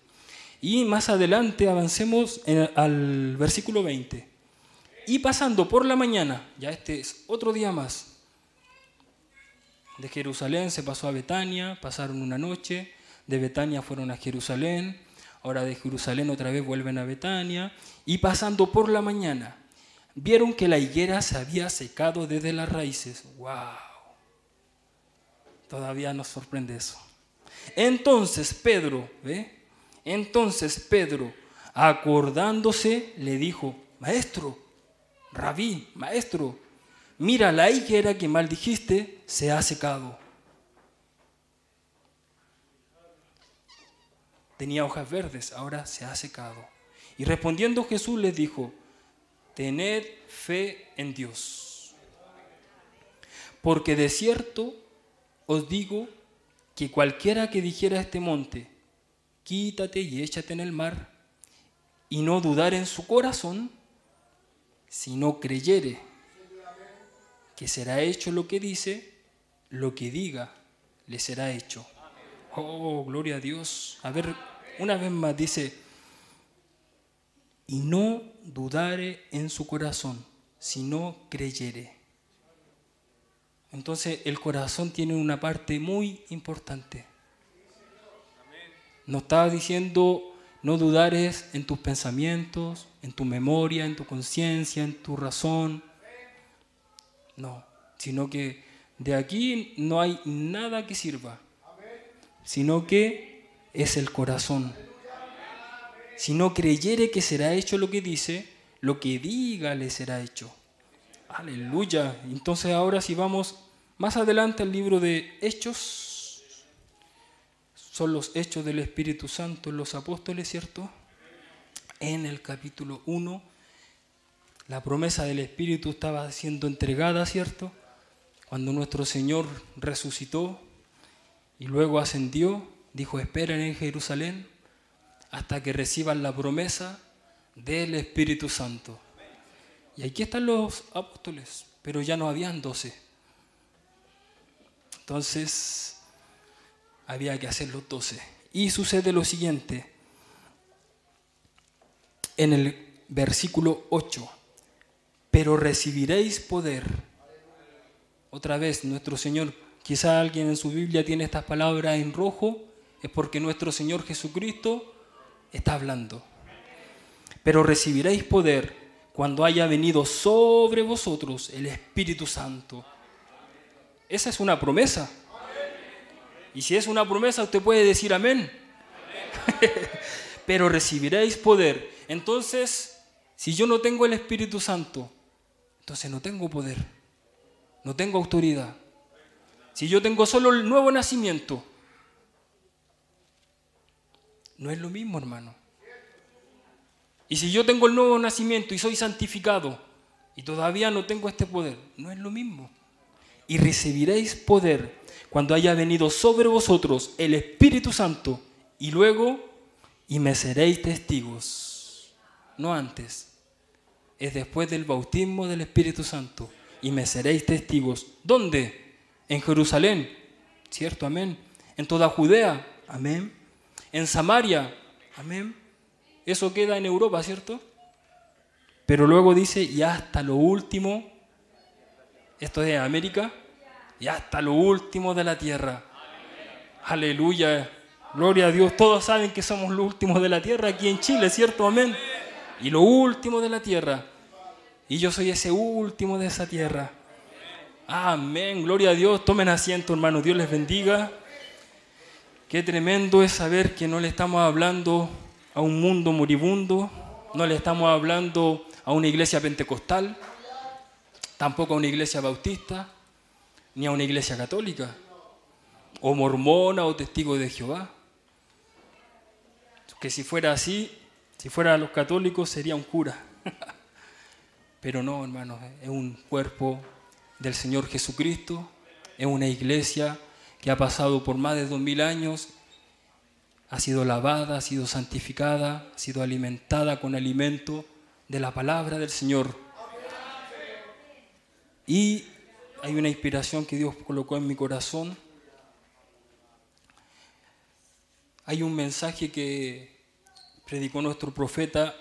Speaker 4: Y más adelante avancemos al versículo 20. Y pasando por la mañana, ya este es otro día más, de Jerusalén se pasó a Betania, pasaron una noche, de Betania fueron a Jerusalén, ahora de Jerusalén otra vez vuelven a Betania, y pasando por la mañana, vieron que la higuera se había secado desde las raíces. ¡Wow! Todavía nos sorprende eso. Entonces Pedro, ¿ve? Entonces Pedro, acordándose, le dijo, Maestro, Rabí, Maestro, mira la higuera que maldijiste se ha secado. Tenía hojas verdes, ahora se ha secado. Y respondiendo Jesús les dijo, tened fe en Dios. Porque de cierto os digo que cualquiera que dijera a este monte, quítate y échate en el mar, y no dudar en su corazón, si no creyere que será hecho lo que dice, lo que diga le será hecho. Oh, gloria a Dios. A ver, una vez más dice, y no dudare en su corazón, si no creyere. Entonces el corazón tiene una parte muy importante. No estaba diciendo no dudares en tus pensamientos, en tu memoria, en tu conciencia, en tu razón. No, sino que de aquí no hay nada que sirva, sino que es el corazón. Si no creyere que será hecho lo que dice, lo que diga le será hecho. Aleluya. Entonces ahora si vamos más adelante al libro de Hechos, son los hechos del Espíritu Santo en los apóstoles, ¿cierto? En el capítulo 1, la promesa del Espíritu estaba siendo entregada, ¿cierto? Cuando nuestro Señor resucitó y luego ascendió, dijo, esperen en Jerusalén hasta que reciban la promesa del Espíritu Santo. Y aquí están los apóstoles, pero ya no habían doce. Entonces, había que hacer los doce. Y sucede lo siguiente, en el versículo 8, pero recibiréis poder. Otra vez, nuestro Señor, quizá alguien en su Biblia tiene estas palabras en rojo, es porque nuestro Señor Jesucristo está hablando. Pero recibiréis poder cuando haya venido sobre vosotros el Espíritu Santo. Esa es una promesa. Y si es una promesa, usted puede decir amén. Pero recibiréis poder. Entonces, si yo no tengo el Espíritu Santo, entonces no tengo poder. No tengo autoridad. Si yo tengo solo el nuevo nacimiento, no es lo mismo, hermano. Y si yo tengo el nuevo nacimiento y soy santificado y todavía no tengo este poder, no es lo mismo. Y recibiréis poder cuando haya venido sobre vosotros el Espíritu Santo y luego y me seréis testigos. No antes. Es después del bautismo del Espíritu Santo y me seréis testigos. ¿Dónde? En Jerusalén. ¿Cierto? Amén. En toda Judea. Amén en Samaria. Amén. Eso queda en Europa, ¿cierto? Pero luego dice, y hasta lo último, esto es América, y hasta lo último de la tierra. Aleluya. Gloria a Dios. Todos saben que somos los últimos de la tierra aquí en Chile, ¿cierto? Amén. Y lo último de la tierra. Y yo soy ese último de esa tierra. Amén. Gloria a Dios. Tomen asiento, hermano. Dios les bendiga. Qué tremendo es saber que no le estamos hablando a un mundo moribundo, no le estamos hablando a una iglesia pentecostal, tampoco a una iglesia bautista, ni a una iglesia católica, o mormona o testigo de Jehová. Que si fuera así, si fuera a los católicos sería un cura. Pero no, hermanos, es un cuerpo del Señor Jesucristo, es una iglesia que ha pasado por más de dos mil años, ha sido lavada, ha sido santificada, ha sido alimentada con alimento de la palabra del Señor. Y hay una inspiración que Dios colocó en mi corazón. Hay un mensaje que predicó nuestro profeta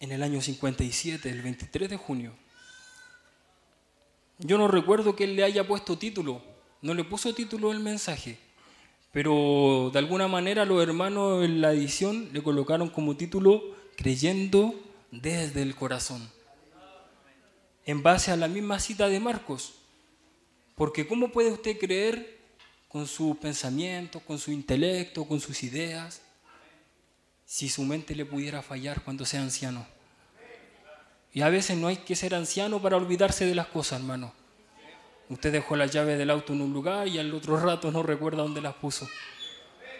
Speaker 4: en el año 57, el 23 de junio. Yo no recuerdo que él le haya puesto título, no le puso título el mensaje, pero de alguna manera los hermanos en la edición le colocaron como título Creyendo desde el corazón. en base a la misma cita de Marcos. Porque ¿cómo puede usted creer con su pensamiento, con su intelecto, con sus ideas, si su mente le pudiera fallar cuando sea anciano? Y a veces no hay que ser anciano para olvidarse de las cosas, hermano. Usted dejó la llave del auto en un lugar y al otro rato no recuerda dónde las puso.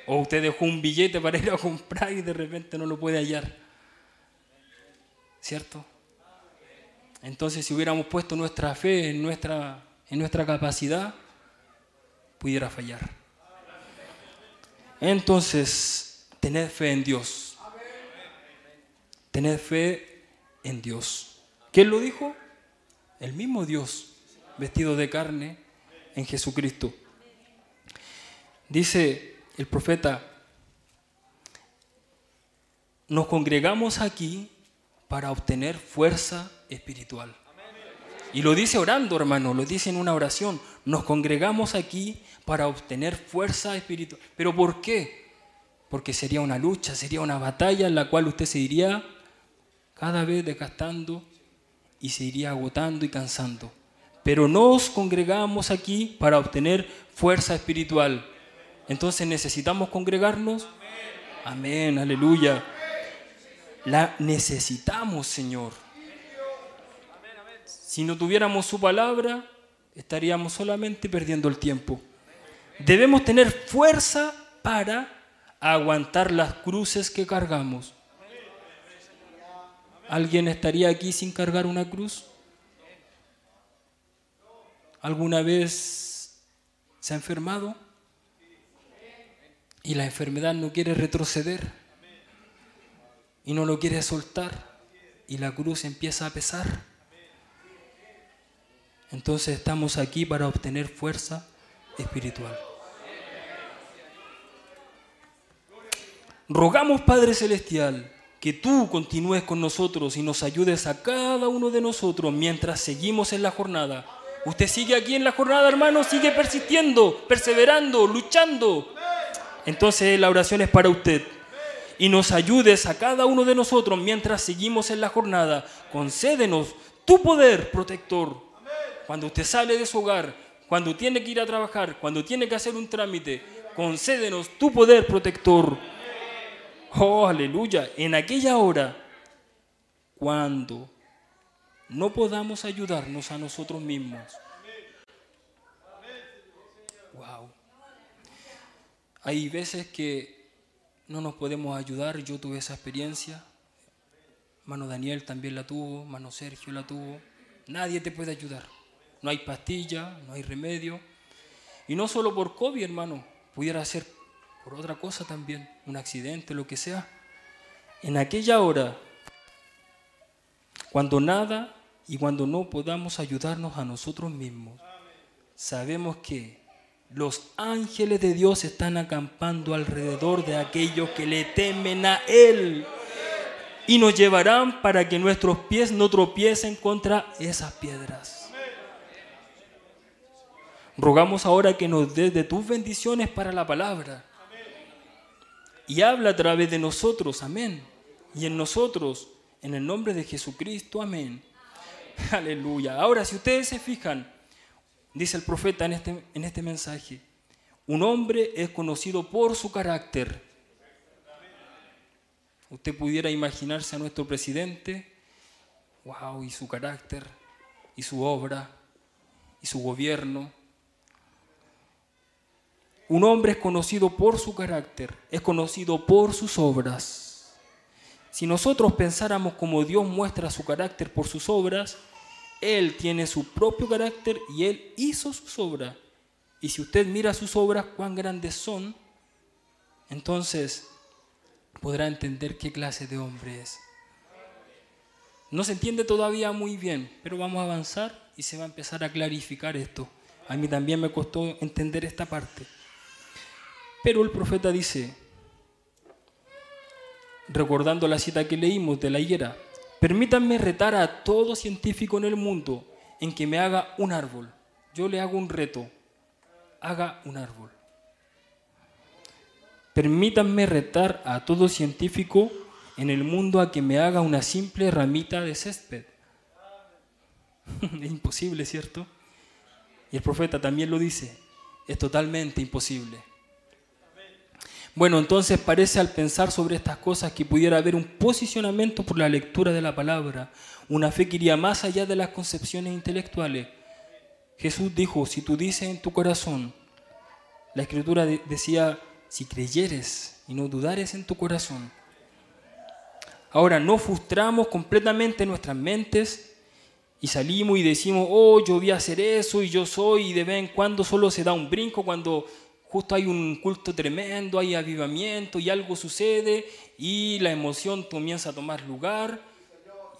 Speaker 4: O usted dejó un billete para ir a comprar y de repente no lo puede hallar. ¿Cierto? Entonces, si hubiéramos puesto nuestra fe en nuestra, en nuestra capacidad, pudiera fallar. Entonces, tened fe en Dios. Tened fe en Dios. ¿Quién lo dijo? El mismo Dios, vestido de carne en Jesucristo. Dice el profeta, nos congregamos aquí para obtener fuerza espiritual. Y lo dice orando, hermano, lo dice en una oración. Nos congregamos aquí para obtener fuerza espiritual. ¿Pero por qué? Porque sería una lucha, sería una batalla en la cual usted se iría cada vez desgastando y se iría agotando y cansando. Pero nos congregamos aquí para obtener fuerza espiritual. Entonces necesitamos congregarnos. Amén, aleluya. La necesitamos, Señor. Si no tuviéramos su palabra, estaríamos solamente perdiendo el tiempo. Debemos tener fuerza para aguantar las cruces que cargamos. ¿Alguien estaría aquí sin cargar una cruz? ¿Alguna vez se ha enfermado? Y la enfermedad no quiere retroceder y no lo quiere soltar y la cruz empieza a pesar. Entonces estamos aquí para obtener fuerza espiritual. Rogamos, Padre Celestial, que tú continúes con nosotros y nos ayudes a cada uno de nosotros mientras seguimos en la jornada. Usted sigue aquí en la jornada, hermano, sigue persistiendo, perseverando, luchando. Entonces la oración es para usted. Y nos ayudes a cada uno de nosotros mientras seguimos en la jornada. Concédenos tu poder protector. Cuando usted sale de su hogar, cuando tiene que ir a trabajar, cuando tiene que hacer un trámite, concédenos tu poder protector. Oh, aleluya. En aquella hora, cuando no podamos ayudarnos a nosotros mismos. Wow. Hay veces que no nos podemos ayudar. Yo tuve esa experiencia. Mano Daniel también la tuvo. Mano Sergio la tuvo. Nadie te puede ayudar. No hay pastilla, no hay remedio. Y no solo por COVID, hermano. Pudiera ser por otra cosa también. Un accidente, lo que sea. En aquella hora, cuando nada y cuando no podamos ayudarnos a nosotros mismos, sabemos que los ángeles de Dios están acampando alrededor de aquellos que le temen a Él y nos llevarán para que nuestros pies no tropiecen contra esas piedras. Rogamos ahora que nos des de tus bendiciones para la palabra y habla a través de nosotros, amén. Y en nosotros, en el nombre de Jesucristo, amén. Aleluya. Ahora, si ustedes se fijan, dice el profeta en este, en este mensaje, un hombre es conocido por su carácter. Usted pudiera imaginarse a nuestro presidente, wow, y su carácter, y su obra, y su gobierno. Un hombre es conocido por su carácter, es conocido por sus obras. Si nosotros pensáramos como Dios muestra su carácter por sus obras, Él tiene su propio carácter y Él hizo sus obras. Y si usted mira sus obras, cuán grandes son, entonces podrá entender qué clase de hombre es. No se entiende todavía muy bien, pero vamos a avanzar y se va a empezar a clarificar esto. A mí también me costó entender esta parte. Pero el profeta dice, recordando la cita que leímos de la higuera, permítanme retar a todo científico en el mundo en que me haga un árbol. Yo le hago un reto, haga un árbol. Permítanme retar a todo científico en el mundo a que me haga una simple ramita de césped. es imposible, ¿cierto? Y el profeta también lo dice, es totalmente imposible. Bueno, entonces parece al pensar sobre estas cosas que pudiera haber un posicionamiento por la lectura de la palabra, una fe que iría más allá de las concepciones intelectuales. Jesús dijo, si tú dices en tu corazón, la escritura decía, si creyeres y no dudares en tu corazón. Ahora, no frustramos completamente nuestras mentes y salimos y decimos, oh, yo voy a hacer eso y yo soy, y de vez en cuando solo se da un brinco cuando justo hay un culto tremendo, hay avivamiento y algo sucede y la emoción comienza a tomar lugar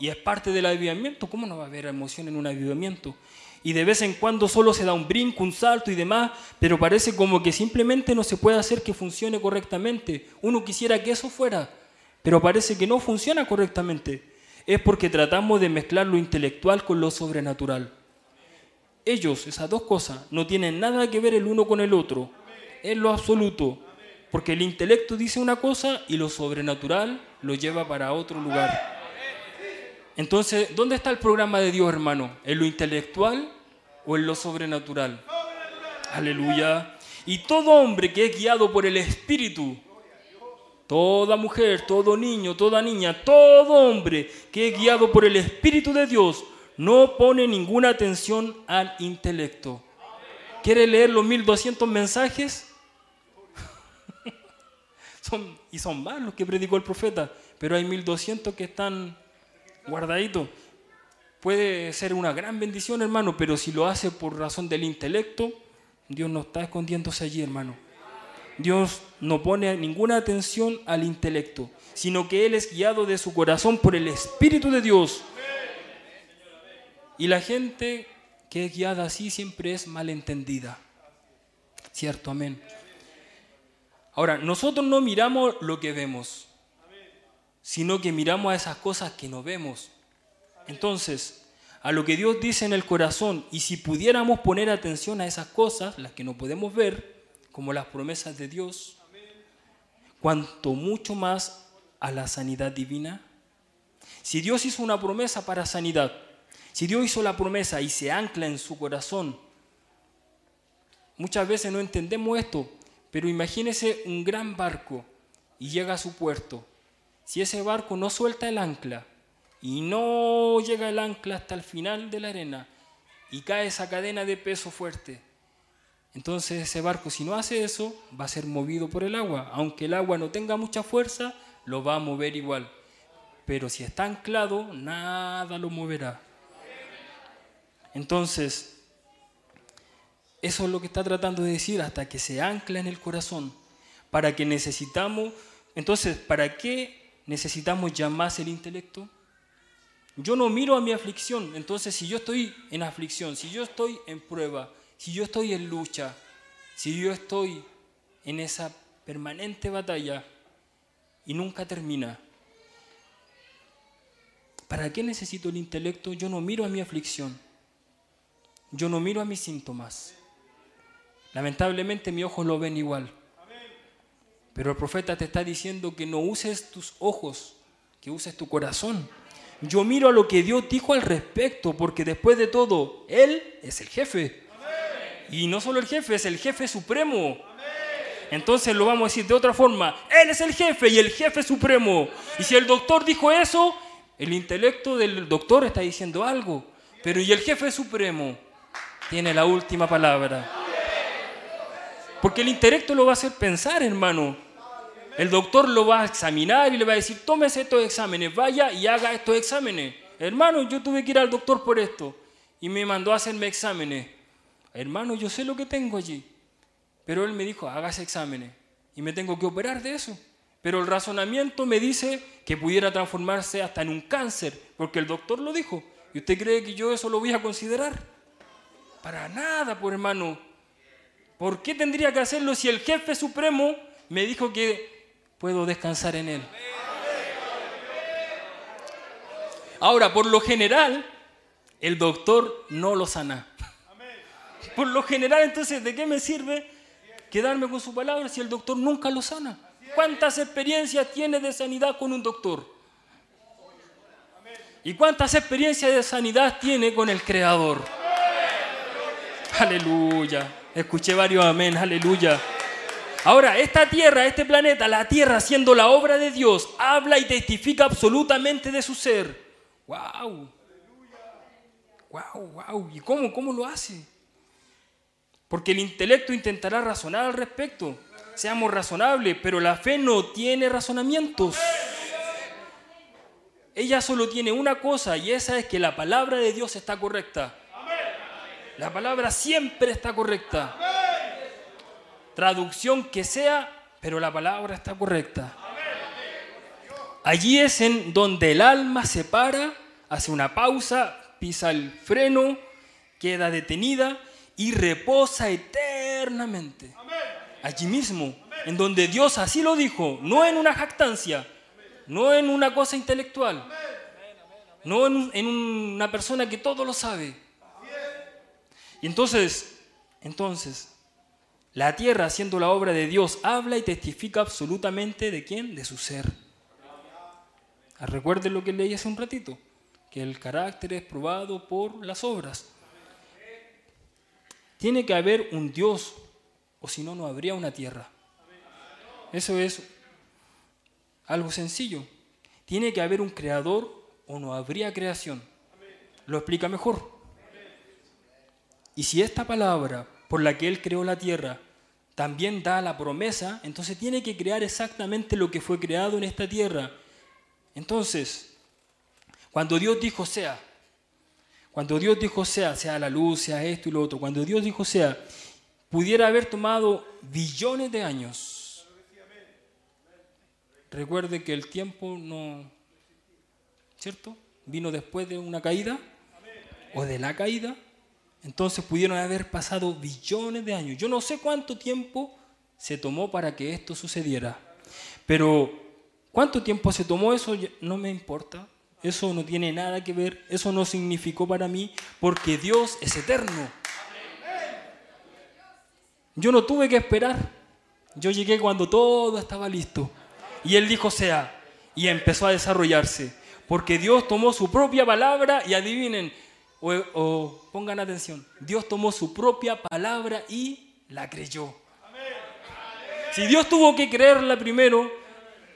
Speaker 4: y es parte del avivamiento. ¿Cómo no va a haber emoción en un avivamiento? Y de vez en cuando solo se da un brinco, un salto y demás, pero parece como que simplemente no se puede hacer que funcione correctamente. Uno quisiera que eso fuera, pero parece que no funciona correctamente. Es porque tratamos de mezclar lo intelectual con lo sobrenatural. Ellos, esas dos cosas, no tienen nada que ver el uno con el otro en lo absoluto. Porque el intelecto dice una cosa y lo sobrenatural lo lleva para otro lugar. Entonces, ¿dónde está el programa de Dios, hermano? ¿En lo intelectual o en lo sobrenatural? Aleluya. Y todo hombre que es guiado por el Espíritu, toda mujer, todo niño, toda niña, todo hombre que es guiado por el Espíritu de Dios, no pone ninguna atención al intelecto. ¿Quiere leer los 1200 mensajes? Y son más los que predicó el profeta, pero hay 1200 que están guardaditos. Puede ser una gran bendición, hermano, pero si lo hace por razón del intelecto, Dios no está escondiéndose allí, hermano. Dios no pone ninguna atención al intelecto, sino que Él es guiado de su corazón por el Espíritu de Dios. Y la gente que es guiada así siempre es malentendida. ¿Cierto? Amén. Ahora, nosotros no miramos lo que vemos, sino que miramos a esas cosas que no vemos. Entonces, a lo que Dios dice en el corazón, y si pudiéramos poner atención a esas cosas, las que no podemos ver, como las promesas de Dios, cuanto mucho más a la sanidad divina. Si Dios hizo una promesa para sanidad, si Dios hizo la promesa y se ancla en su corazón, muchas veces no entendemos esto, pero imagínese un gran barco y llega a su puerto. Si ese barco no suelta el ancla y no llega el ancla hasta el final de la arena y cae esa cadena de peso fuerte, entonces ese barco si no hace eso va a ser movido por el agua. Aunque el agua no tenga mucha fuerza, lo va a mover igual. Pero si está anclado, nada lo moverá. Entonces, eso es lo que está tratando de decir hasta que se ancla en el corazón. Para que necesitamos, entonces, ¿para qué necesitamos ya más el intelecto? Yo no miro a mi aflicción, entonces si yo estoy en aflicción, si yo estoy en prueba, si yo estoy en lucha, si yo estoy en esa permanente batalla y nunca termina, ¿para qué necesito el intelecto? Yo no miro a mi aflicción, yo no miro a mis síntomas. Lamentablemente mis ojos lo ven igual. Pero el profeta te está diciendo que no uses tus ojos, que uses tu corazón. Yo miro a lo que Dios dijo al respecto, porque después de todo, Él es el jefe. Y no solo el jefe, es el jefe supremo. Entonces lo vamos a decir de otra forma. Él es el jefe y el jefe supremo. Y si el doctor dijo eso, el intelecto del doctor está diciendo algo. Pero y el jefe supremo tiene la última palabra. Porque el intelecto lo va a hacer pensar, hermano. El doctor lo va a examinar y le va a decir, tómese estos exámenes, vaya y haga estos exámenes. Hermano, yo tuve que ir al doctor por esto y me mandó a hacerme exámenes. Hermano, yo sé lo que tengo allí. Pero él me dijo, hágase exámenes y me tengo que operar de eso. Pero el razonamiento me dice que pudiera transformarse hasta en un cáncer, porque el doctor lo dijo. ¿Y usted cree que yo eso lo voy a considerar? Para nada, por hermano. ¿Por qué tendría que hacerlo si el jefe supremo me dijo que puedo descansar en él? Ahora, por lo general, el doctor no lo sana. Por lo general, entonces, ¿de qué me sirve quedarme con su palabra si el doctor nunca lo sana? ¿Cuántas experiencias tiene de sanidad con un doctor? ¿Y cuántas experiencias de sanidad tiene con el Creador? Aleluya. Escuché varios amén, aleluya. Ahora, esta tierra, este planeta, la tierra siendo la obra de Dios, habla y testifica absolutamente de su ser. ¡Wow! ¡Wow, wow! ¿Y cómo, cómo lo hace? Porque el intelecto intentará razonar al respecto. Seamos razonables, pero la fe no tiene razonamientos. Ella solo tiene una cosa y esa es que la palabra de Dios está correcta. La palabra siempre está correcta. Traducción que sea, pero la palabra está correcta. Allí es en donde el alma se para, hace una pausa, pisa el freno, queda detenida y reposa eternamente. Allí mismo, en donde Dios así lo dijo, no en una jactancia, no en una cosa intelectual, no en, en una persona que todo lo sabe. Entonces, entonces, la tierra, siendo la obra de Dios, habla y testifica absolutamente de quién? De su ser. Ah, recuerden lo que leí hace un ratito, que el carácter es probado por las obras. Tiene que haber un Dios, o si no, no habría una tierra. Eso es algo sencillo. Tiene que haber un creador o no habría creación. Lo explica mejor. Y si esta palabra por la que Él creó la tierra también da la promesa, entonces tiene que crear exactamente lo que fue creado en esta tierra. Entonces, cuando Dios dijo sea, cuando Dios dijo sea, sea la luz, sea esto y lo otro, cuando Dios dijo sea, pudiera haber tomado billones de años. Recuerde que el tiempo no, ¿cierto? Vino después de una caída o de la caída. Entonces pudieron haber pasado billones de años. Yo no sé cuánto tiempo se tomó para que esto sucediera. Pero cuánto tiempo se tomó eso no me importa. Eso no tiene nada que ver. Eso no significó para mí porque Dios es eterno. Yo no tuve que esperar. Yo llegué cuando todo estaba listo. Y Él dijo sea. Y empezó a desarrollarse. Porque Dios tomó su propia palabra y adivinen, o, pongan atención, Dios tomó su propia palabra y la creyó. Si Dios tuvo que creerla primero,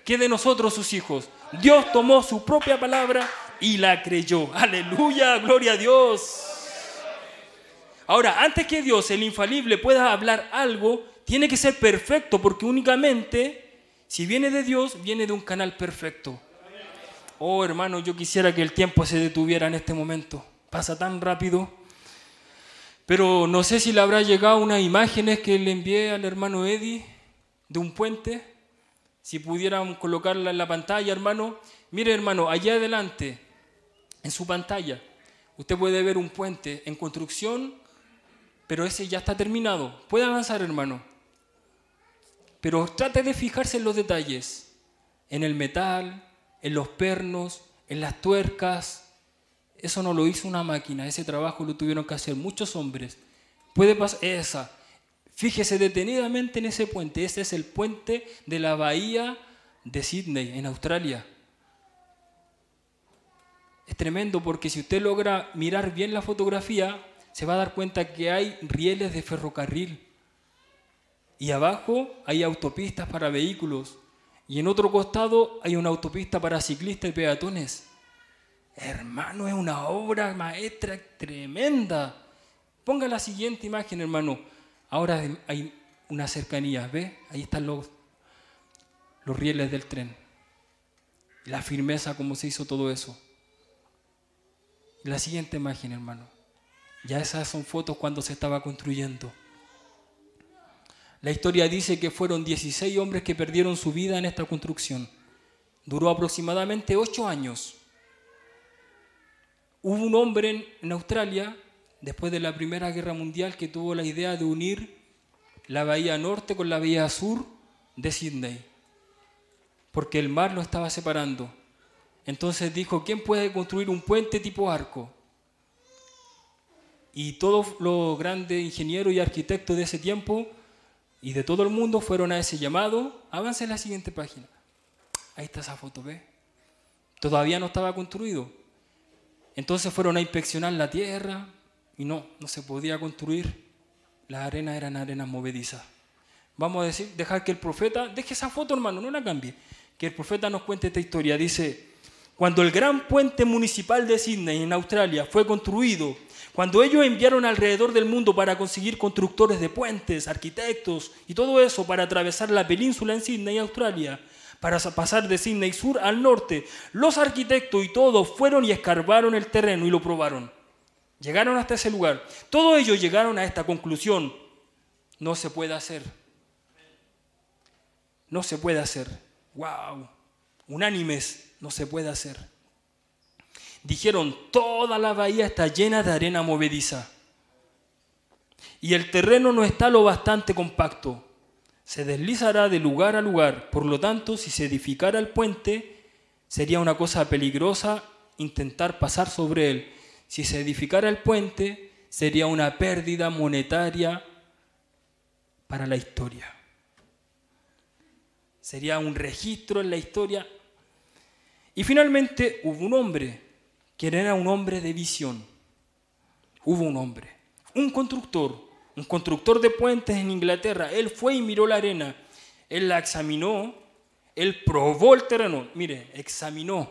Speaker 4: ¿qué de nosotros sus hijos? Dios tomó su propia palabra y la creyó. Aleluya, gloria a Dios. Ahora, antes que Dios, el infalible, pueda hablar algo, tiene que ser perfecto, porque únicamente, si viene de Dios, viene de un canal perfecto. Oh, hermano, yo quisiera que el tiempo se detuviera en este momento pasa tan rápido. Pero no sé si le habrá llegado unas imágenes que le envié al hermano Eddie de un puente. Si pudieran colocarla en la pantalla, hermano. Mire, hermano, allá adelante, en su pantalla, usted puede ver un puente en construcción, pero ese ya está terminado. Puede avanzar, hermano. Pero trate de fijarse en los detalles, en el metal, en los pernos, en las tuercas, eso no lo hizo una máquina, ese trabajo lo tuvieron que hacer muchos hombres. Puede pasar esa. Fíjese detenidamente en ese puente. Ese es el puente de la bahía de Sydney, en Australia. Es tremendo porque si usted logra mirar bien la fotografía, se va a dar cuenta que hay rieles de ferrocarril. Y abajo hay autopistas para vehículos. Y en otro costado hay una autopista para ciclistas y peatones. Hermano, es una obra maestra tremenda. Ponga la siguiente imagen, hermano. Ahora hay una cercanía, ¿ve? Ahí están los, los rieles del tren. La firmeza, cómo se hizo todo eso. La siguiente imagen, hermano. Ya esas son fotos cuando se estaba construyendo. La historia dice que fueron 16 hombres que perdieron su vida en esta construcción. Duró aproximadamente 8 años. Hubo un hombre en, Australia, después de la Primera Guerra Mundial, que tuvo la idea de unir la bahía norte con la bahía sur de Sydney, porque el mar lo estaba separando. Entonces dijo, ¿quién puede construir un puente tipo arco? Y todos los grandes ingenieros y arquitectos de ese tiempo y de todo el mundo fueron a ese llamado. Avance a la siguiente página. Ahí está esa foto, ¿ve? Todavía no estaba construido, Entonces fueron a inspeccionar la tierra y no, no se podía construir. Las arenas eran arenas movedizas. Vamos a decir, dejar que el profeta, deje esa foto hermano, no la cambie. Que el profeta nos cuente esta historia. Dice, cuando el gran puente municipal de Sydney en Australia fue construido, cuando ellos enviaron alrededor del mundo para conseguir constructores de puentes, arquitectos y todo eso para atravesar la península en Sydney, Australia, para pasar de Sydney Sur al norte. Los arquitectos y todos fueron y escarbaron el terreno y lo probaron. Llegaron hasta ese lugar. Todos ellos llegaron a esta conclusión. No se puede hacer. No se puede hacer. ¡Wow! Unánimes, no se puede hacer. Dijeron, toda la bahía está llena de arena movediza. Y el terreno no está lo bastante compacto se deslizará de lugar a lugar. Por lo tanto, si se edificara el puente, sería una cosa peligrosa intentar pasar sobre él. Si se edificara el puente, sería una pérdida monetaria para la historia. Sería un registro en la historia. Y finalmente hubo un hombre, quien era un hombre de visión. Hubo un hombre, un constructor, un constructor de puentes en Inglaterra, él fue y miró la arena, él la examinó, él probó el terreno, mire, examinó.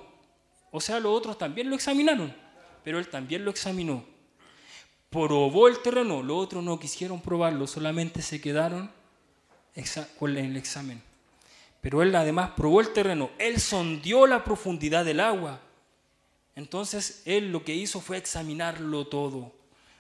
Speaker 4: O sea, los otros también lo examinaron, pero él también lo examinó. Probó el terreno, los otros no quisieron probarlo, solamente se quedaron con el examen. Pero él además probó el terreno, él sondió la profundidad del agua. Entonces él lo que hizo fue examinarlo todo.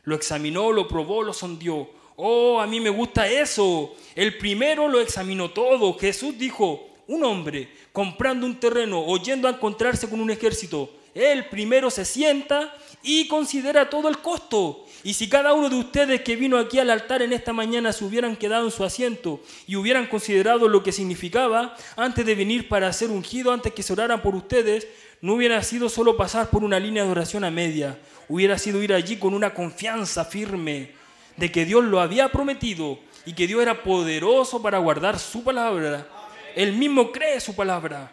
Speaker 4: Lo examinó, lo probó, lo sondió. Oh, a mí me gusta eso. El primero lo examinó todo. Jesús dijo, un hombre comprando un terreno o yendo a encontrarse con un ejército, él primero se sienta y considera todo el costo. Y si cada uno de ustedes que vino aquí al altar en esta mañana se hubieran quedado en su asiento y hubieran considerado lo que significaba antes de venir para ser ungido, antes que se oraran por ustedes, no hubiera sido solo pasar por una línea de oración a media, hubiera sido ir allí con una confianza firme, de que Dios lo había prometido y que Dios era poderoso para guardar su palabra. Él mismo cree su palabra.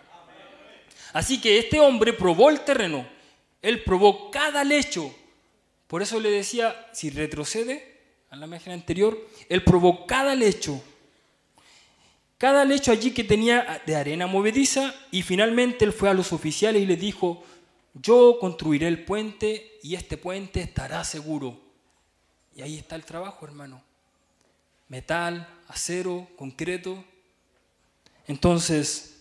Speaker 4: Así que este hombre probó el terreno, él probó cada lecho. Por eso le decía, si retrocede a la imagen anterior, él probó cada lecho. Cada lecho allí que tenía de arena movediza y finalmente él fue a los oficiales y les dijo, yo construiré el puente y este puente estará seguro. Y ahí está el trabajo, hermano. Metal, acero, concreto. Entonces,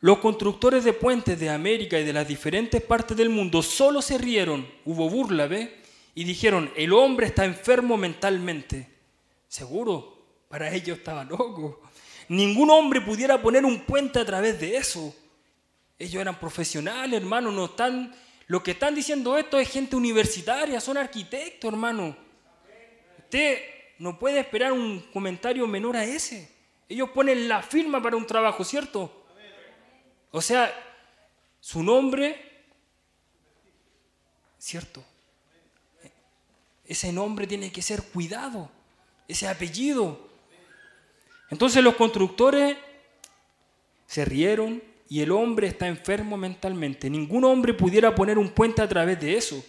Speaker 4: los constructores de puentes de América y de las diferentes partes del mundo solo se rieron, hubo burla, ¿ve? Y dijeron, el hombre está enfermo mentalmente. Seguro, para ellos estaba loco. Ningún hombre pudiera poner un puente a través de eso. Ellos eran profesionales, hermano, no están... Lo que están diciendo esto es gente universitaria, son arquitectos, hermano. Usted no puede esperar un comentario menor a ese. Ellos ponen la firma para un trabajo, ¿cierto? O sea, su nombre, ¿cierto? Ese nombre tiene que ser cuidado, ese apellido. Entonces los constructores se rieron y el hombre está enfermo mentalmente. Ningún hombre pudiera poner un puente a través de eso.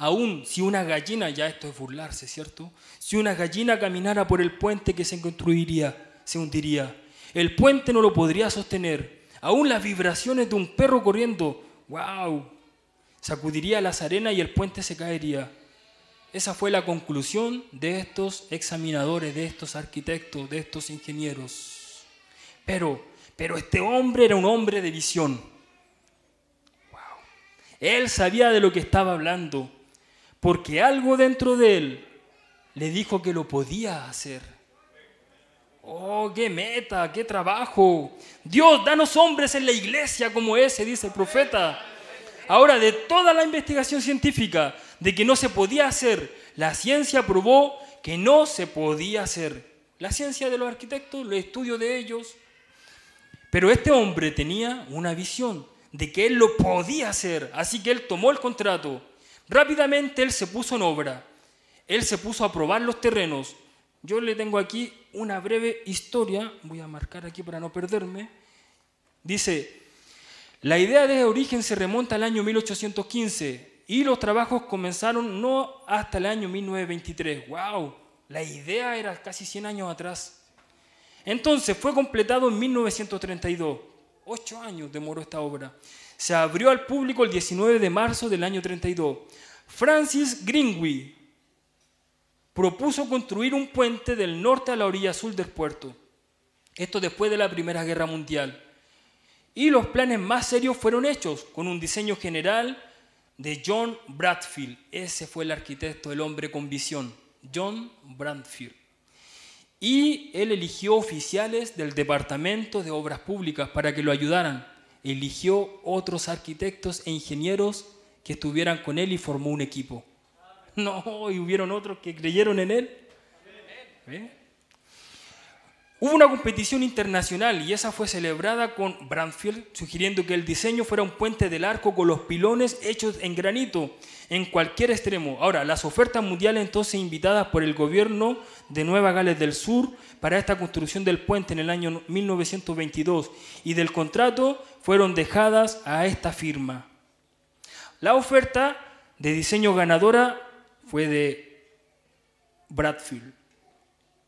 Speaker 4: Aún si una gallina, ya esto es burlarse, ¿cierto? Si una gallina caminara por el puente que se construiría, se hundiría. El puente no lo podría sostener. Aún las vibraciones de un perro corriendo, wow, sacudiría las arenas y el puente se caería. Esa fue la conclusión de estos examinadores, de estos arquitectos, de estos ingenieros. Pero, pero este hombre era un hombre de visión. Wow. Él sabía de lo que estaba hablando porque algo dentro de él le dijo que lo podía hacer. Oh, qué meta, qué trabajo. Dios, danos hombres en la iglesia como ese, dice el profeta. Ahora, de toda la investigación científica de que no se podía hacer, la ciencia probó que no se podía hacer. La ciencia de los arquitectos, los estudios de ellos. Pero este hombre tenía una visión de que él lo podía hacer, así que él tomó el contrato Rápidamente él se puso en obra. Él se puso a probar los terrenos. Yo le tengo aquí una breve historia, voy a marcar aquí para no perderme. Dice, la idea de origen se remonta al año 1815. y los trabajos comenzaron no hasta el año 1923. ¡Wow! La idea era casi 100 años atrás. Entonces fue completado en 1932. Ocho años demoró esta obra. Se abrió al público el 19 de marzo del año 32. Francis Greenway propuso construir un puente del norte a la orilla sur del puerto. Esto después de la Primera Guerra Mundial. Y los planes más serios fueron hechos con un diseño general de John Bradfield. Ese fue el arquitecto, el hombre con visión, John Bradfield. Y él eligió oficiales del Departamento de Obras Públicas para que lo ayudaran. Eligió otros arquitectos e ingenieros que estuvieran con él y formó un equipo. No, y hubieron otros que creyeron en él. ¿Eh? Hubo una competición internacional y esa fue celebrada con Brandfield, sugiriendo que el diseño fuera un puente del arco con los pilones hechos en granito en cualquier extremo. Ahora, las ofertas mundiales entonces invitadas por el gobierno de Nueva Gales del Sur para esta construcción del puente en el año 1922 y del contrato fueron dejadas a esta firma. La oferta de diseño ganadora fue de Bradfield.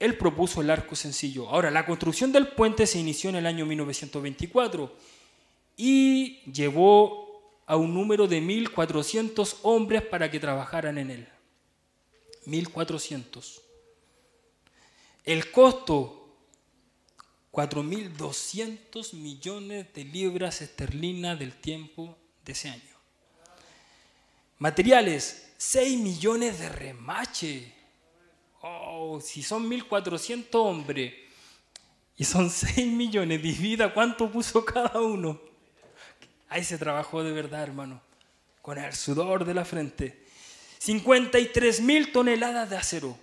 Speaker 4: Él propuso el arco sencillo. Ahora, la construcción del puente se inició en el año 1924 y llevó a un número de 1.400 hombres para que trabajaran en él. 1.400. El costo, 4.200 millones de libras esterlinas del tiempo de ese año. Materiales, 6 millones de remache. Oh, si son 1.400 hombres y son 6 millones, divida cuánto puso cada uno. Ahí se trabajó de verdad, hermano, con el sudor de la frente. 53 mil toneladas de acero.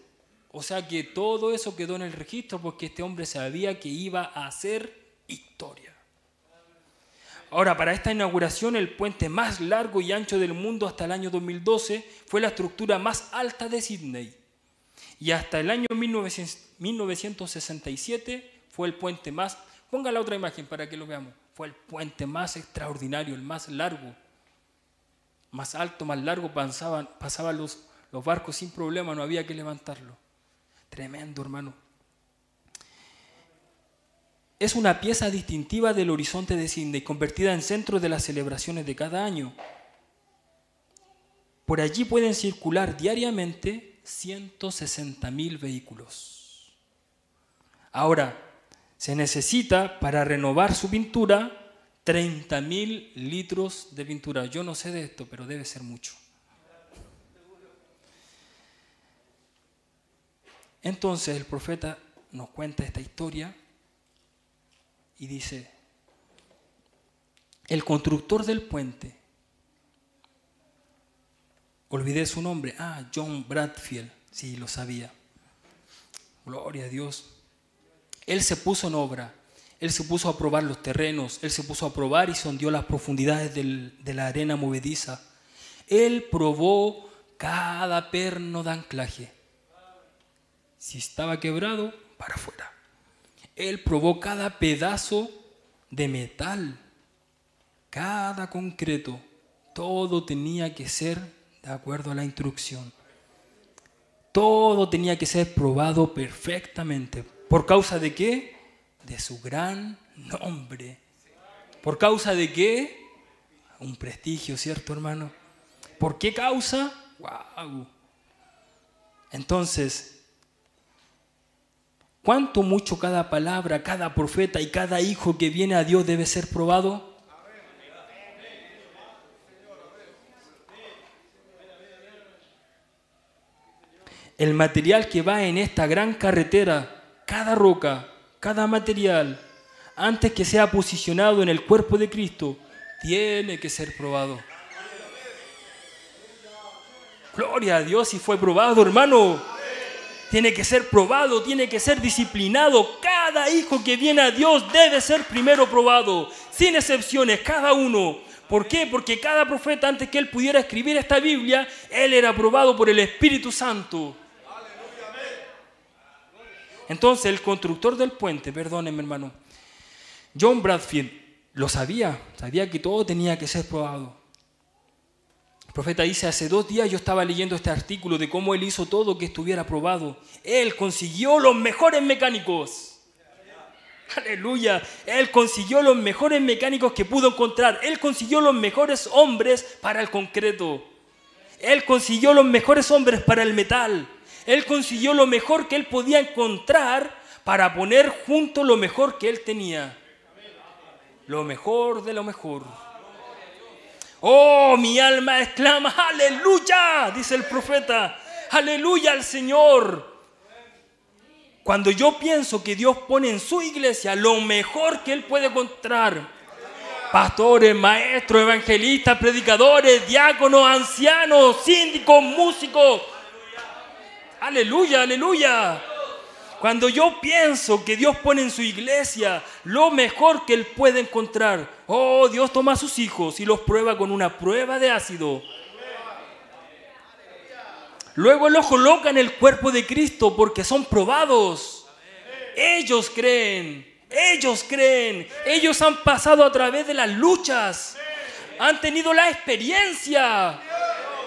Speaker 4: O sea que todo eso quedó en el registro porque este hombre sabía que iba a hacer historia. Ahora, para esta inauguración, el puente más largo y ancho del mundo hasta el año 2012 fue la estructura más alta de Sydney. Y hasta el año 1967 fue el puente más, ponga la otra imagen para que lo veamos, fue el puente más extraordinario, el más largo, más alto, más largo, pasaban, pasaban los, los barcos sin problema, no había que levantarlo. Tremendo, hermano es una pieza distintiva del horizonte de Sydney, convertida en centro de las celebraciones de cada año. Por allí pueden circular diariamente 160.000 vehículos. Ahora, se necesita para renovar su pintura 30.000 litros de pintura. Yo no sé de esto, pero debe ser mucho. Entonces el profeta nos cuenta esta historia y dice, el constructor del puente, olvidé su nombre, ah, John Bradfield, sí, lo sabía. Gloria a Dios. Él se puso en obra, él se puso a probar los terrenos, él se puso a probar y sondeó las profundidades de la arena movediza. Él probó cada perno de anclaje. Si estaba quebrado, para afuera. Él probó cada pedazo de metal, cada concreto. Todo tenía que ser de acuerdo a la instrucción. Todo tenía que ser probado perfectamente. ¿Por causa de qué? De su gran nombre. ¿Por causa de qué? Un prestigio, ¿cierto, hermano? ¿Por qué causa? ¡Wow! Entonces, ¿Cuánto mucho cada palabra, cada profeta y cada hijo que viene a Dios debe ser probado? El material que va en esta gran carretera, cada roca, cada material, antes que sea posicionado en el cuerpo de Cristo, tiene que ser probado. Gloria a Dios y fue probado, hermano tiene que ser probado, tiene que ser disciplinado. Cada hijo que viene a Dios debe ser primero probado, sin excepciones, cada uno. ¿Por qué? Porque cada profeta antes que él pudiera escribir esta Biblia, él era probado por el Espíritu Santo. Entonces el constructor del puente, perdónenme hermano, John Bradfield lo sabía, sabía que todo tenía que ser probado. profeta dice, hace dos días yo estaba leyendo este artículo de cómo él hizo todo que estuviera probado. Él consiguió los mejores mecánicos. Aleluya. Él consiguió los mejores mecánicos que pudo encontrar. Él consiguió los mejores hombres para el concreto. Él consiguió los mejores hombres para el metal. Él consiguió lo mejor que él podía encontrar para poner junto lo mejor que él tenía. Lo mejor de lo mejor. Oh, mi alma exclama, aleluya, dice el profeta. Aleluya al Señor. Cuando yo pienso que Dios pone en su iglesia lo mejor que Él puede encontrar, pastores, maestros, evangelistas, predicadores, diáconos, ancianos, síndicos, músicos. Aleluya, aleluya. Cuando yo pienso que Dios pone en su iglesia lo mejor que Él puede encontrar, oh, Dios toma a sus hijos y los prueba con una prueba de ácido. Luego los coloca en el cuerpo de Cristo porque son probados. Ellos creen, ellos creen, ellos han pasado a través de las luchas, han tenido la experiencia.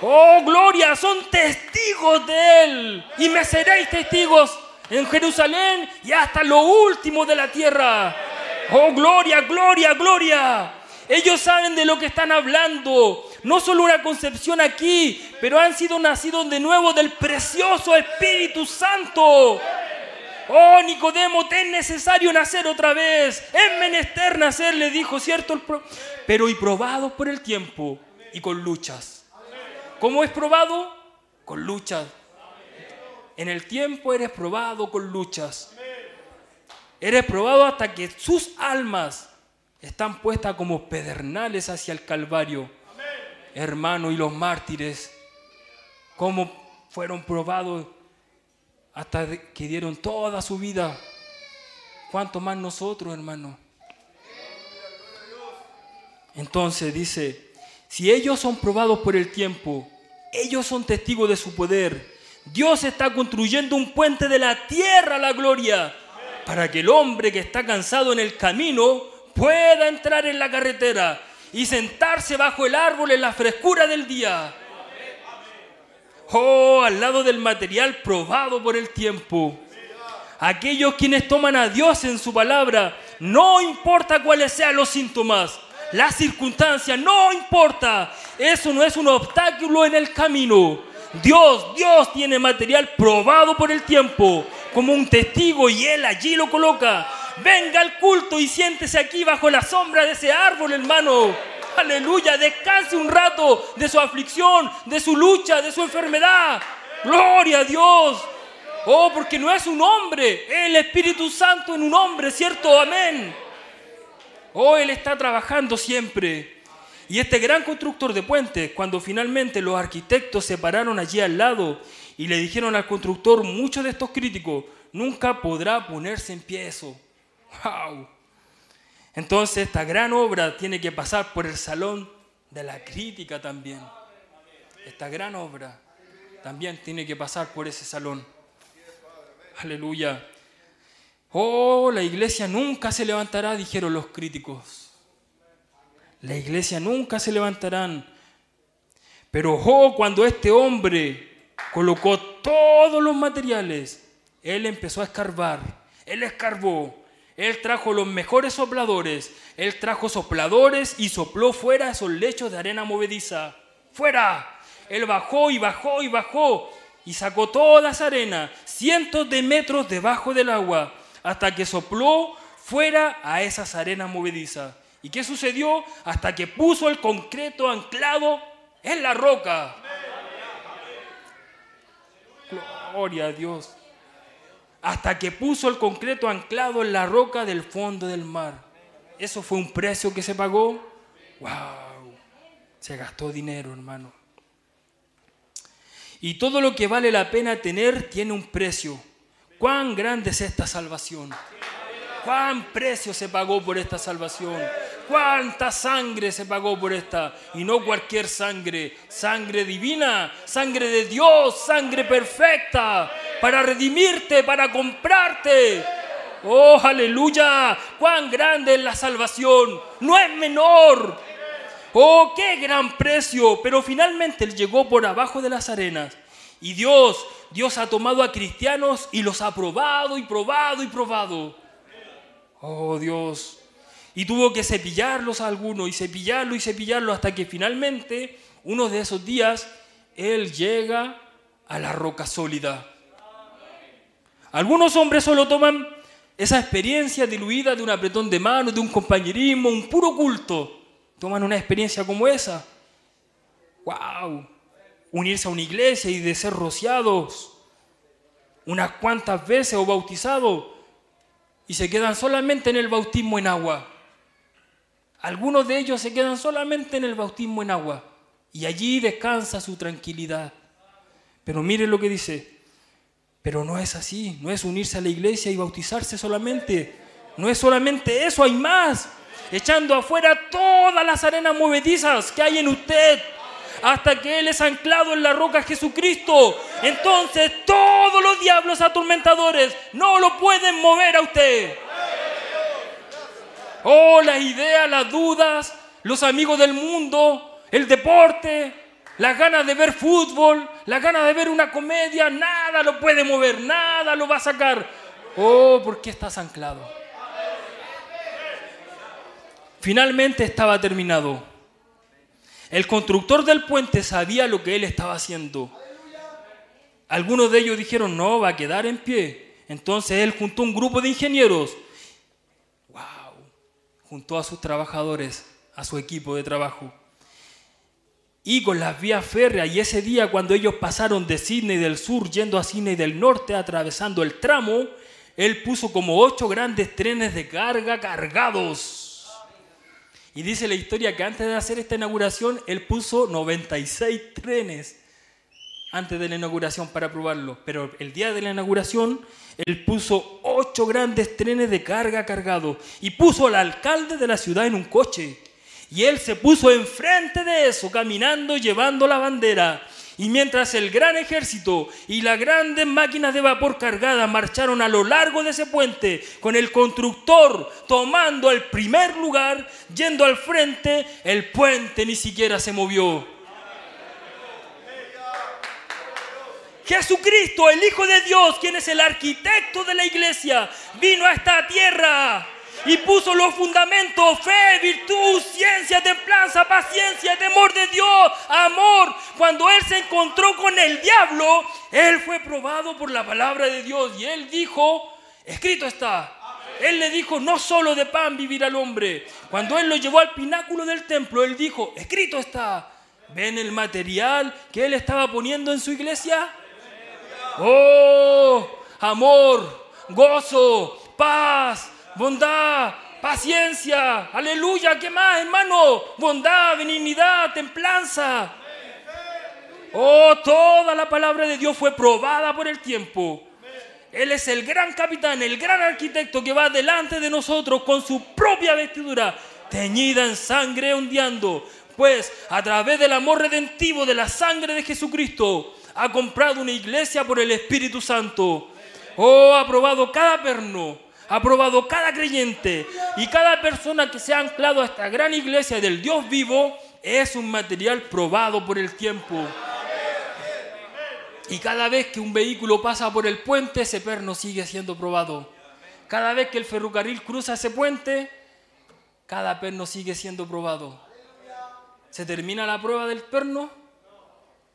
Speaker 4: Oh, gloria, son testigos de Él. Y me seréis testigos en Jerusalén y hasta lo último de la tierra. Oh, gloria, gloria, gloria. Ellos saben de lo que están hablando. No solo una concepción aquí, pero han sido nacidos de nuevo del precioso Espíritu Santo. Oh, Nicodemo, te es necesario nacer otra vez. Es menester nacer, le dijo, ¿cierto? Pero y probado por el tiempo y con luchas. ¿Cómo es probado? Con luchas. En el tiempo eres probado con luchas. Eres probado hasta que sus almas están puestas como pedernales hacia el Calvario. Hermano, y los mártires, cómo fueron probados hasta que dieron toda su vida. ¿Cuánto más nosotros, hermano? Entonces dice, si ellos son probados por el tiempo, ellos son testigos de su poder. Dios está construyendo un puente de la tierra a la gloria para que el hombre que está cansado en el camino pueda entrar en la carretera y sentarse bajo el árbol en la frescura del día. Oh, al lado del material probado por el tiempo. Aquellos quienes toman a Dios en su palabra, no importa cuáles sean los síntomas, las circunstancias, no importa. Eso no es un obstáculo en el camino. Dios, Dios tiene material probado por el tiempo como un testigo y Él allí lo coloca. Venga al culto y siéntese aquí bajo la sombra de ese árbol, hermano. Aleluya, descanse un rato de su aflicción, de su lucha, de su enfermedad. Gloria a Dios. Oh, porque no es un hombre, el Espíritu Santo en un hombre, ¿cierto? Amén. Oh, Él está trabajando siempre. Y este gran constructor de puentes, cuando finalmente los arquitectos se pararon allí al lado y le dijeron al constructor, muchos de estos críticos, nunca podrá ponerse en pie eso. ¡Wow! Entonces esta gran obra tiene que pasar por el salón de la crítica también. Esta gran obra también tiene que pasar por ese salón. Aleluya. Oh, la iglesia nunca se levantará, dijeron los críticos. La iglesia nunca se levantarán. Pero oh, cuando este hombre colocó todos los materiales, él empezó a escarbar. Él escarbó. Él trajo los mejores sopladores. Él trajo sopladores y sopló fuera esos lechos de arena movediza. ¡Fuera! Él bajó y bajó y bajó y sacó toda esa arena, cientos de metros debajo del agua, hasta que sopló fuera a esas arenas movedizas. ¿Y qué sucedió? Hasta que puso el concreto anclado en la roca. Gloria a Dios. Hasta que puso el concreto anclado en la roca del fondo del mar. Eso fue un precio que se pagó. ¡Wow! Se gastó dinero, hermano. Y todo lo que vale la pena tener tiene un precio. ¿Cuán grande es esta salvación? ¿Cuán precio se pagó por esta salvación? ¿Cuánta sangre se pagó por esta? Y no cualquier sangre, sangre divina, sangre de Dios, sangre perfecta, para redimirte, para comprarte. Oh, aleluya, cuán grande es la salvación, no es menor. Oh, qué gran precio. Pero finalmente Él llegó por abajo de las arenas. Y Dios, Dios ha tomado a cristianos y los ha probado y probado y probado. Oh Dios. Y tuvo que cepillarlos a algunos y cepillarlo y cepillarlo hasta que finalmente, uno de esos días, Él llega a la roca sólida. Algunos hombres solo toman esa experiencia diluida de un apretón de manos, de un compañerismo, un puro culto. Toman una experiencia como esa. ¡Wow! Unirse a una iglesia y de ser rociados. Unas cuantas veces o bautizados. Y se quedan solamente en el bautismo en agua. Algunos de ellos se quedan solamente en el bautismo en agua. Y allí descansa su tranquilidad. Pero mire lo que dice, pero no es así, no es unirse a la iglesia y bautizarse solamente, no es solamente eso, hay más, echando afuera todas las arenas movedizas que hay en usted, hasta que Él es anclado en la roca Jesucristo. Entonces todos los diablos atormentadores no lo pueden mover a usted. Oh, las ideas, las dudas, los amigos del mundo, el deporte, las ganas de ver fútbol, las ganas de ver una comedia, nada lo puede mover, nada lo va a sacar. Oh, ¿por qué estás anclado? Finalmente estaba terminado. El constructor del puente sabía lo que él estaba haciendo. Algunos de ellos dijeron, no, va a quedar en pie. Entonces él juntó un grupo de ingenieros. ¡Wow! Juntó a sus trabajadores, a su equipo de trabajo. Y con las vías férreas, y ese día cuando ellos pasaron de Sydney del sur yendo a Sydney del norte, atravesando el tramo, él puso como ocho grandes trenes de carga cargados y dice la historia que antes de hacer esta inauguración, él puso 96 trenes antes de la inauguración para probarlo. Pero el día de la inauguración, él puso ocho grandes trenes de carga cargados y puso al alcalde de la ciudad en un coche. Y él se puso enfrente de eso, caminando, llevando la bandera. Y mientras el gran ejército y las grandes máquinas de vapor cargadas marcharon a lo largo de ese puente, con el constructor tomando el primer lugar, yendo al frente, el puente ni siquiera se movió. Jesucristo, el Hijo de Dios, quien es el arquitecto de la iglesia, vino a esta tierra y puso los fundamentos, fe, virtud, ciencia, templanza, paciencia, temor de Dios, amor. Cuando él se encontró con el diablo, él fue probado por la palabra de Dios y él dijo, escrito está. Él le dijo, no solo de pan vivirá el hombre. Cuando él lo llevó al pináculo del templo, él dijo, escrito está. ¿Ven el material que él estaba poniendo en su iglesia? Oh, amor, gozo, paz, bondad, paciencia, aleluya, ¿qué más, hermano? Bondad, benignidad, templanza. Oh, toda la palabra de Dios fue probada por el tiempo. Él es el gran capitán, el gran arquitecto que va delante de nosotros con su propia vestidura, teñida en sangre ondeando. Pues a través del amor redentivo de la sangre de Jesucristo, ha comprado una iglesia por el Espíritu Santo. Oh, ha probado cada perno, ha probado cada creyente y cada persona que se ha anclado a esta gran iglesia del Dios vivo es un material probado por el tiempo. Y cada vez que un vehículo pasa por el puente, ese perno sigue siendo probado. Cada vez que el ferrocarril cruza ese puente, cada perno sigue siendo probado. ¿Se termina la prueba del perno?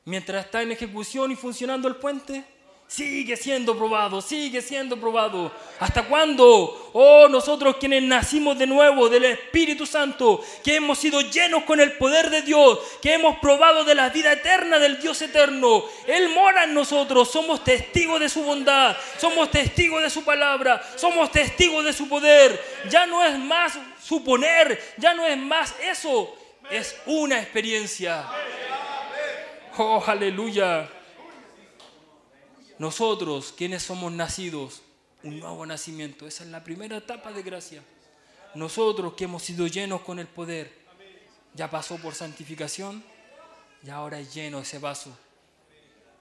Speaker 4: Mientras está en ejecución y funcionando el puente, Sigue siendo probado, sigue siendo probado. ¿Hasta cuándo? Oh, nosotros quienes nacimos de nuevo del Espíritu Santo, que hemos sido llenos con el poder de Dios, que hemos probado de la vida eterna del Dios eterno. Él mora en nosotros, somos testigos de su bondad, somos testigos de su palabra, somos testigos de su poder. Ya no es más suponer, ya no es más eso, es una experiencia. Oh, aleluya. Nosotros, quienes somos nacidos, un nuevo nacimiento, esa es la primera etapa de gracia. Nosotros que hemos sido llenos con el poder, ya pasó por santificación y ahora es lleno ese vaso.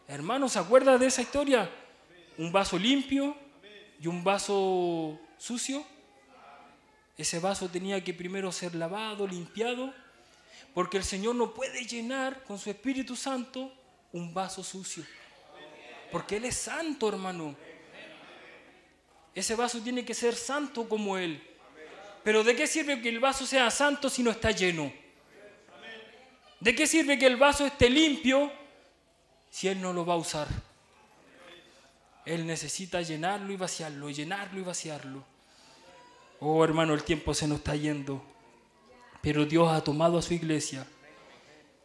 Speaker 4: Hermanos, ¿se acuerdan de esa historia? Un vaso limpio y un vaso sucio. Ese vaso tenía que primero ser lavado, limpiado Porque el Señor no puede llenar con su Espíritu Santo un vaso sucio. Porque Él es santo, hermano. Ese vaso tiene que ser santo como Él. Pero ¿de qué sirve que el vaso sea santo si no está lleno? ¿De qué sirve que el vaso esté limpio si Él no lo va a usar? Él necesita llenarlo y vaciarlo, llenarlo y vaciarlo. Oh hermano, el tiempo se nos está yendo. Pero Dios ha tomado a su iglesia,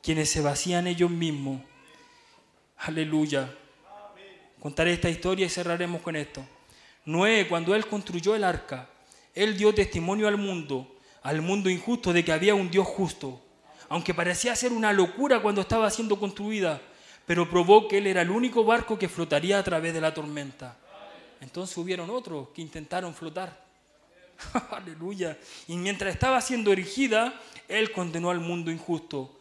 Speaker 4: quienes se vacían ellos mismos. Aleluya. Contaré esta historia y cerraremos con esto. Noé, cuando él construyó el arca, él dio testimonio al mundo, al mundo injusto, de que había un Dios justo. Aunque parecía ser una locura cuando estaba siendo construida, pero probó que él era el único barco que flotaría a través de la tormenta. Entonces hubieron otros que intentaron flotar. Aleluya. Y mientras estaba siendo erigida, él condenó al mundo injusto.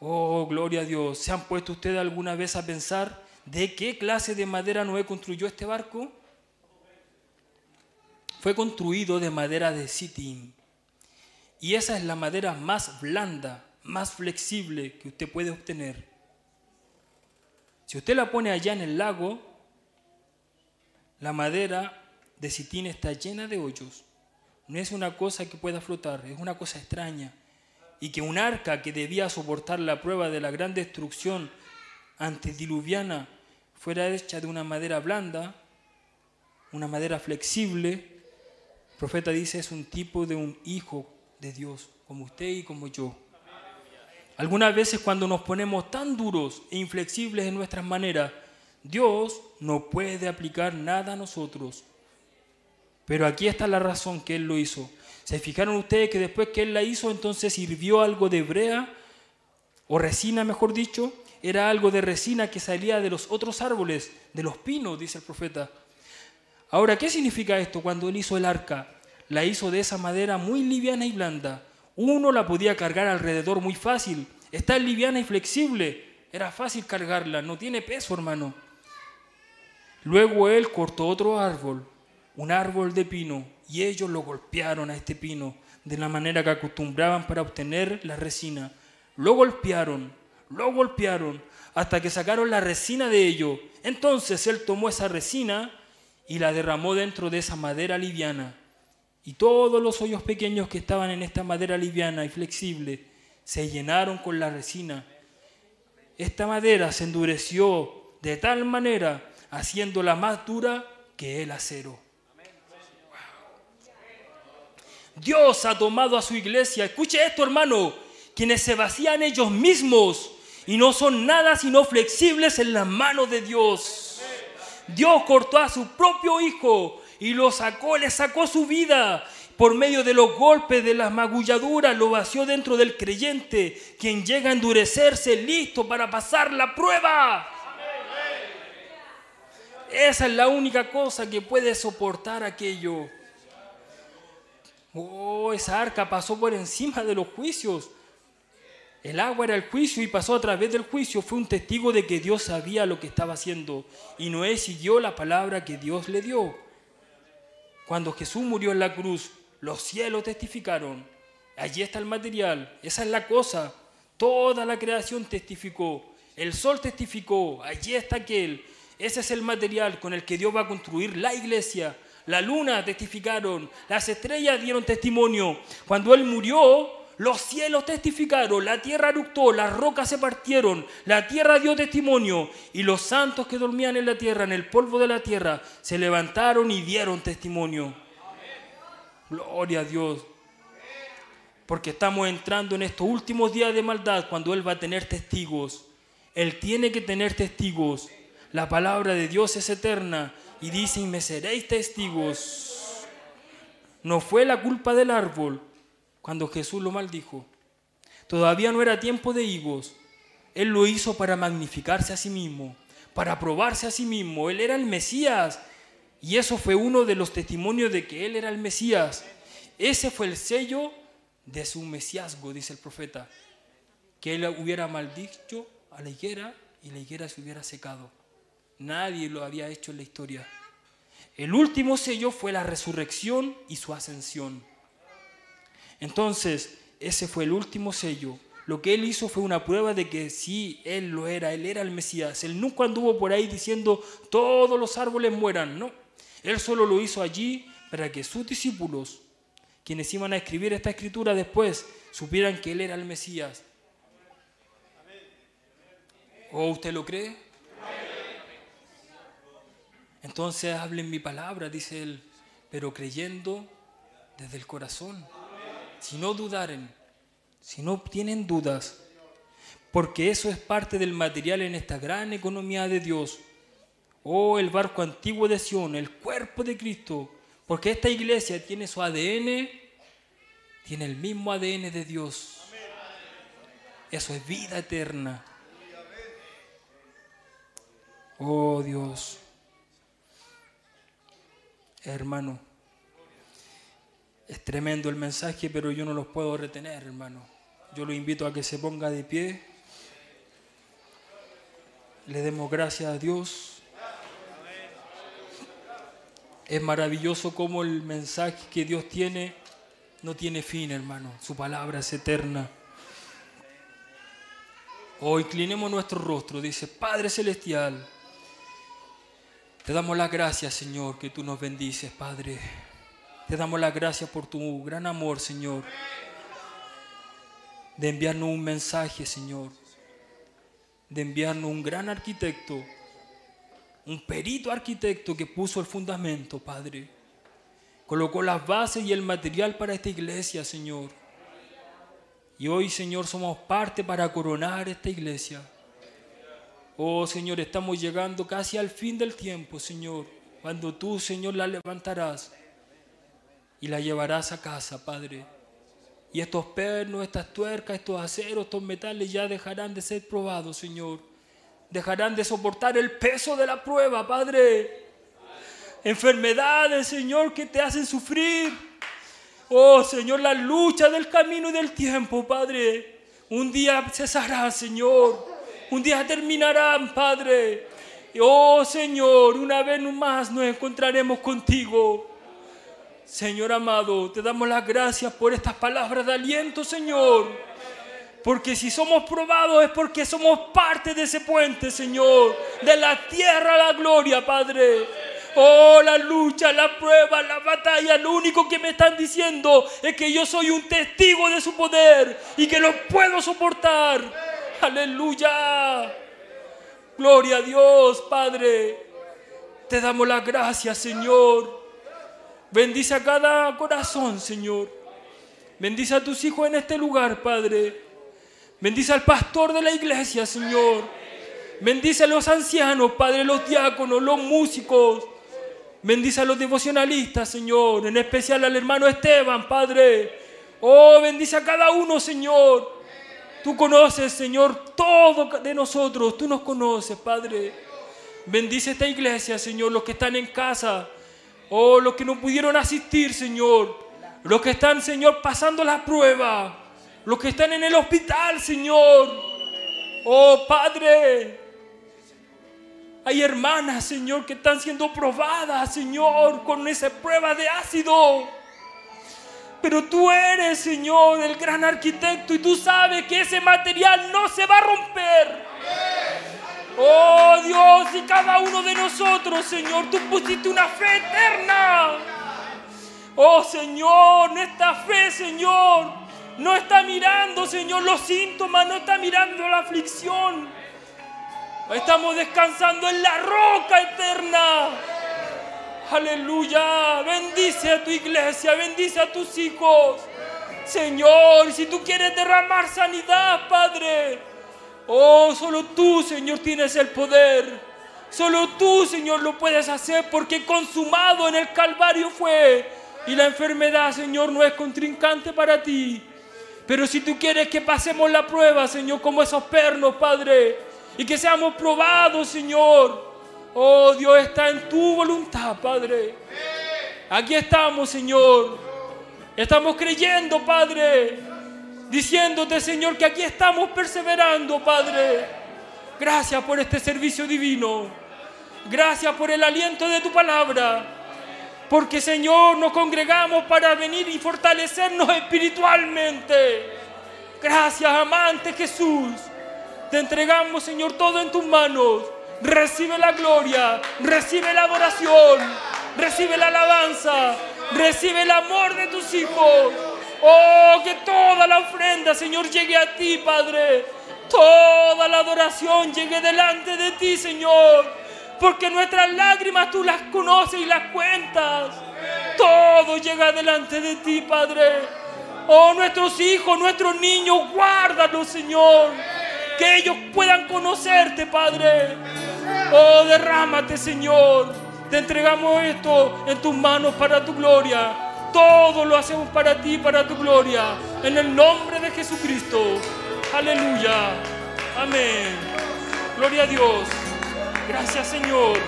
Speaker 4: Oh, gloria a Dios. ¿Se han puesto ustedes alguna vez a pensar de qué clase de madera Noé construyó este barco? fue construido de madera de sitín. Y esa es la madera más blanda, más flexible que usted puede obtener. Si usted la pone allá en el lago, la madera de sitín está llena de hoyos. No es una cosa que pueda flotar, es una cosa extraña. Y que un arca que debía soportar la prueba de la gran destrucción antediluviana fuera hecha de una madera blanda, una madera flexible, el profeta dice es un tipo de un hijo de Dios, como usted y como yo. Algunas veces cuando nos ponemos tan duros e inflexibles en nuestras maneras, Dios no puede aplicar nada a nosotros. Pero aquí está la razón que Él lo hizo. ¿Se fijaron ustedes que después que Él la hizo, entonces sirvió algo de brea o resina, mejor dicho? Era algo de resina que salía de los otros árboles, de los pinos, dice el profeta. Ahora, ¿qué significa esto? Cuando él hizo el arca, la hizo de esa madera muy liviana y blanda. Uno la podía cargar alrededor muy fácil. Está liviana y flexible. Era fácil cargarla, no tiene peso, hermano. Luego él cortó otro árbol, un árbol de pino, y ellos lo golpearon a este pino de la manera que acostumbraban para obtener la resina. Lo golpearon, lo golpearon, hasta que sacaron la resina de ello. Entonces él tomó esa resina y la derramó dentro de esa madera liviana. Y todos los hoyos pequeños que estaban en esta madera liviana y flexible se llenaron con la resina. Esta madera se endureció de tal manera, haciéndola más dura que el acero. Dios ha tomado a su iglesia, escuche esto hermano, quienes se vacían ellos mismos y no son nada sino flexibles en las manos de Dios. Dios cortó a su propio hijo y lo sacó, le sacó su vida. Por medio de los golpes, de las magulladuras, lo vació dentro del creyente, quien llega a endurecerse listo para pasar la prueba. Esa es la única cosa que puede soportar aquello. Oh, esa arca pasó por encima de los juicios. El agua era el juicio y pasó a través del juicio. Fue un testigo de que Dios sabía lo que estaba haciendo. Y Noé siguió la palabra que Dios le dio. Cuando Jesús murió en la cruz, los cielos testificaron. Allí está el material. Esa es la cosa. Toda la creación testificó. El sol testificó. Allí está aquel. Ese es el material con el que Dios va a construir la iglesia. La luna testificaron. Las estrellas dieron testimonio. Cuando Él murió, los cielos testificaron, la tierra eructó, las rocas se partieron, la tierra dio testimonio y los santos que dormían en la tierra, en el polvo de la tierra, se levantaron y dieron testimonio. Gloria a Dios. Porque estamos entrando en estos últimos días de maldad cuando Él va a tener testigos. Él tiene que tener testigos. La palabra de Dios es eterna y dice, me seréis testigos. No fue la culpa del árbol, cuando Jesús lo maldijo. Todavía no era tiempo de higos. Él lo hizo para magnificarse a sí mismo, para probarse a sí mismo. Él era el Mesías. Y eso fue uno de los testimonios de que Él era el Mesías. Ese fue el sello de su mesiasgo, dice el profeta. Que Él hubiera maldicho a la higuera y la higuera se hubiera secado. Nadie lo había hecho en la historia. El último sello fue la resurrección y su ascensión. Entonces, ese fue el último sello. Lo que él hizo fue una prueba de que sí, él lo era, él era el Mesías. Él nunca anduvo por ahí diciendo todos los árboles mueran, no. Él solo lo hizo allí para que sus discípulos, quienes iban a escribir esta escritura después, supieran que él era el Mesías. ¿O usted lo cree? Entonces hablen mi palabra, dice él, pero creyendo desde el corazón. Si no dudaren, si no tienen dudas, porque eso es parte del material en esta gran economía de Dios. Oh, el barco antiguo de Sion, el cuerpo de Cristo, porque esta iglesia tiene su ADN, tiene el mismo ADN de Dios. Eso es vida eterna. Oh Dios. Hermano, es tremendo el mensaje, pero yo no los puedo retener, hermano. Yo lo invito a que se ponga de pie. Le demos gracias a Dios. Es maravilloso como el mensaje que Dios tiene no tiene fin, hermano. Su palabra es eterna. Hoy inclinemos nuestro rostro, dice Padre Celestial. Te damos las gracias, Señor, que tú nos bendices, Padre. Te damos las gracias por tu gran amor, Señor. De enviarnos un mensaje, Señor. De enviarnos un gran arquitecto. Un perito arquitecto que puso el fundamento, Padre. Colocó las bases y el material para esta iglesia, Señor. Y hoy, Señor, somos parte para coronar esta iglesia. Oh Señor, estamos llegando casi al fin del tiempo, Señor, cuando tú, Señor, la levantarás y la llevarás a casa, Padre. Y estos pernos, estas tuercas, estos aceros, estos metales ya dejarán de ser probados, Señor. Dejarán de soportar el peso de la prueba, Padre. Enfermedades, Señor, que te hacen sufrir. Oh, Señor, la lucha del camino y del tiempo, Padre. Un día cesará, Señor. Un día terminarán, Padre. Oh Señor, una vez más nos encontraremos contigo. Señor amado, te damos las gracias por estas palabras de aliento, Señor. Porque si somos probados es porque somos parte de ese puente, Señor. De la tierra a la gloria, Padre. Oh, la lucha, la prueba, la batalla, lo único que me están diciendo es que yo soy un testigo de su poder y que lo puedo soportar. Aleluya. Gloria a Dios, Padre. Te damos las gracias, Señor. Bendice a cada corazón, Señor. Bendice a tus hijos en este lugar, Padre. Bendice al pastor de la iglesia, Señor. Bendice a los ancianos, Padre, los diáconos, los músicos. Bendice a los devocionalistas, Señor. En especial al hermano Esteban, Padre. Oh, bendice a cada uno, Señor. Tú conoces, Señor, todo de nosotros. Tú nos conoces, Padre. Bendice esta iglesia, Señor, los que están en casa. Oh, los que no pudieron asistir, Señor. Los que están, Señor, pasando la prueba. Los que están en el hospital, Señor. Oh, Padre. Hay hermanas, Señor, que están siendo probadas, Señor, con esa prueba de ácido. Pero tú eres, Señor, el gran arquitecto y tú sabes que ese material no se va a romper. Oh Dios, y cada uno de nosotros, Señor, tú pusiste una fe eterna. Oh Señor, esta fe, Señor, no está mirando, Señor, los síntomas, no está mirando la aflicción. Estamos descansando en la roca eterna. Aleluya. Bendice a tu iglesia, bendice a tus hijos. Señor, si tú quieres derramar sanidad, Padre. Oh, solo tú, Señor, tienes el poder. Solo tú, Señor, lo puedes hacer porque consumado en el Calvario fue. Y la enfermedad, Señor, no es contrincante para ti. Pero si tú quieres que pasemos la prueba, Señor, como esos pernos, Padre, y que seamos probados, Señor, Oh, Dios está en tu voluntad, Padre. Aquí estamos, Señor. Estamos creyendo, Padre. Diciéndote, Señor, que aquí estamos perseverando, Padre. Gracias por este servicio divino. Gracias por el aliento de tu palabra. Porque, Señor, nos congregamos para venir y fortalecernos espiritualmente. Gracias, amante Jesús. Te entregamos, Señor, todo en tus manos. Recibe la gloria, recibe la adoración, recibe la alabanza, recibe el amor de tus hijos. Oh, que toda la ofrenda, Señor, llegue a ti, Padre. Toda la adoración llegue delante de ti, Señor. Porque nuestras lágrimas tú las conoces y las cuentas. Todo llega delante de ti, Padre. Oh, nuestros hijos, nuestros niños, guárdalos, Señor. Que ellos puedan conocerte, Padre. Oh, derrámate, Señor. Te entregamos esto en tus manos para tu gloria. Todo lo hacemos para ti, para tu gloria. En el nombre de Jesucristo. Aleluya. Amén. Gloria a Dios. Gracias, Señor.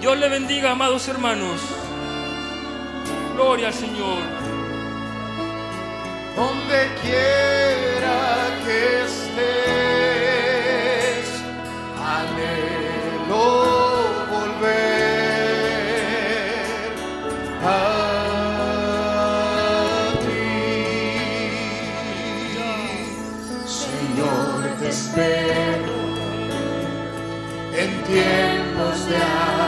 Speaker 4: Dios le bendiga, amados hermanos. Gloria al Señor.
Speaker 2: donde quiera que estés, anhelo tiempos de aflicción.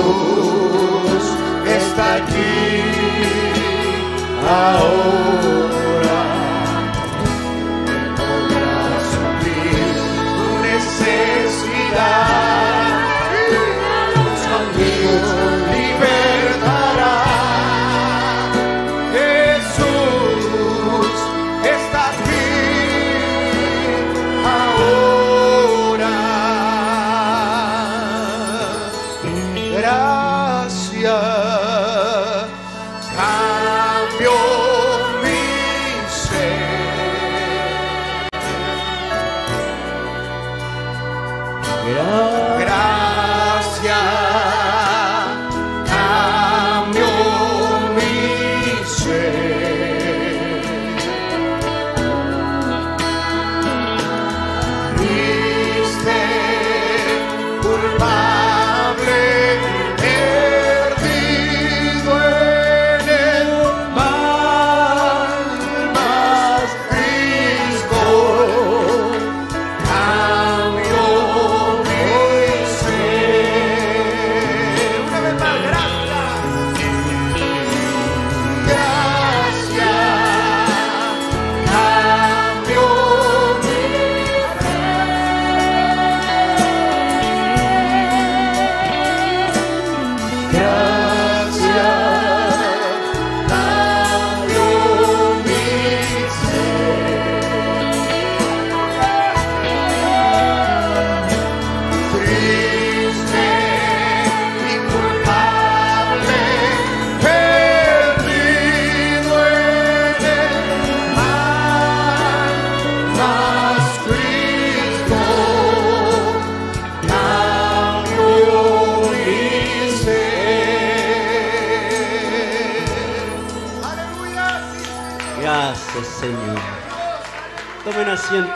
Speaker 2: Jesús está aquí ahora.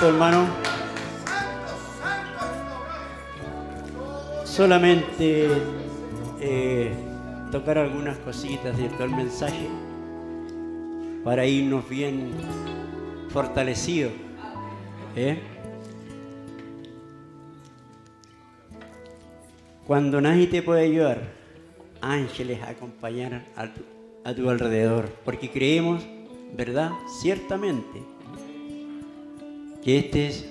Speaker 3: Asiento, hermano. Solamente eh, tocar algunas cositas de todo el mensaje para irnos bien fortalecidos. ¿eh? Cuando nadie te puede ayudar, ángeles acompañarán a tu, a tu alrededor, porque creemos, ¿verdad? Ciertamente, que este es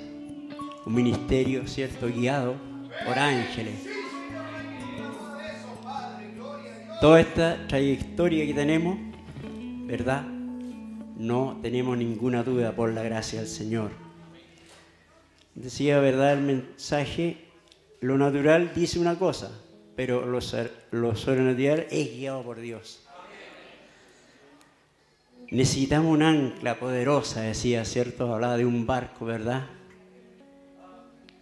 Speaker 3: un ministerio, ¿cierto? Guiado por ángeles. Toda esta trayectoria que tenemos, ¿verdad? No tenemos ninguna duda por la gracia del Señor. Decía, ¿verdad? El mensaje, lo natural dice una cosa, pero lo, lo es guiado por Dios. Necesitamos un ancla poderosa, decía, ¿cierto? Hablaba de un barco, ¿verdad?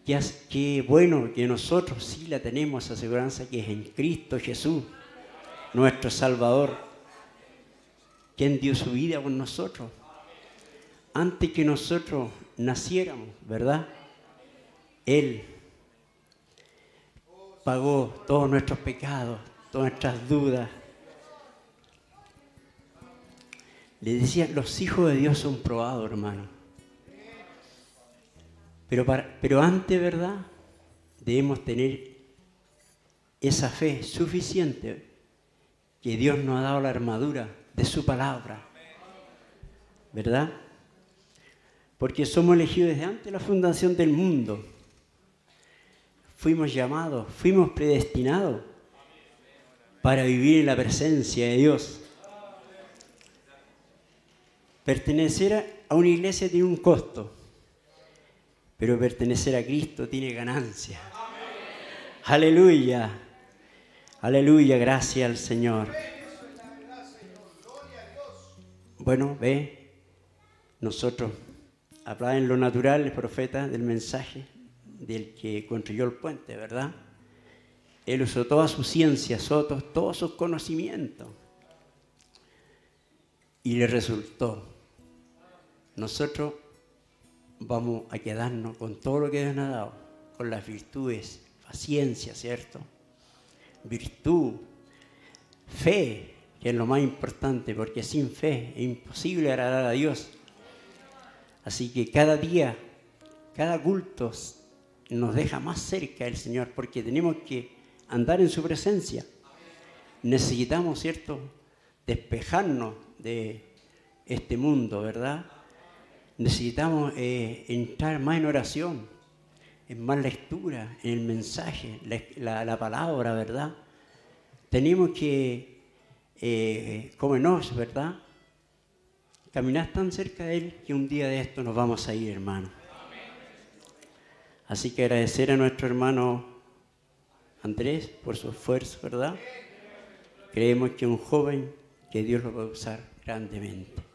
Speaker 3: Qué, bueno que nosotros sí la tenemos, esa aseguranza que es en Cristo Jesús, nuestro Salvador, quien dio su vida por nosotros. Antes que nosotros naciéramos, ¿verdad? Él pagó todos nuestros pecados, todas nuestras dudas. Le decía, los hijos de Dios son probados, hermano. Pero, pero antes, ¿verdad? Debemos tener esa fe suficiente que Dios nos ha dado la armadura de su palabra. ¿Verdad? Porque somos elegidos desde antes de la fundación del mundo. Fuimos llamados, fuimos predestinados para vivir en la presencia de Dios. Pertenecer a- una iglesia tiene un costo, pero pertenecer a Cristo tiene ganancia. Aleluya, aleluya, gracias al Señor. Bueno, ve, nosotros hablaba en lo natural el profeta del mensaje del que construyó el puente, ¿verdad? Él usó toda su ciencia, todos sus conocimientos. Y le resultó. Nosotros vamos a quedarnos con todo lo que Dios nos ha dado, con las virtudes, paciencia, ¿cierto? Virtud, fe, que es lo más importante, porque sin fe es imposible agradar a Dios. Así que cada día, cada culto nos deja más cerca del Señor, porque tenemos que andar en su presencia. Necesitamos, ¿cierto?, despejarnos de este mundo, ¿verdad? Necesitamos eh, entrar más en oración, en más lectura, en el mensaje, la, palabra, ¿verdad? Tenemos que, eh, como ¿verdad? Caminar tan cerca de Él que un día de esto nos vamos a ir, hermano. Así que agradecer a nuestro hermano Andrés por su esfuerzo, ¿verdad? Creemos que un joven que Dios lo va a usar grandemente.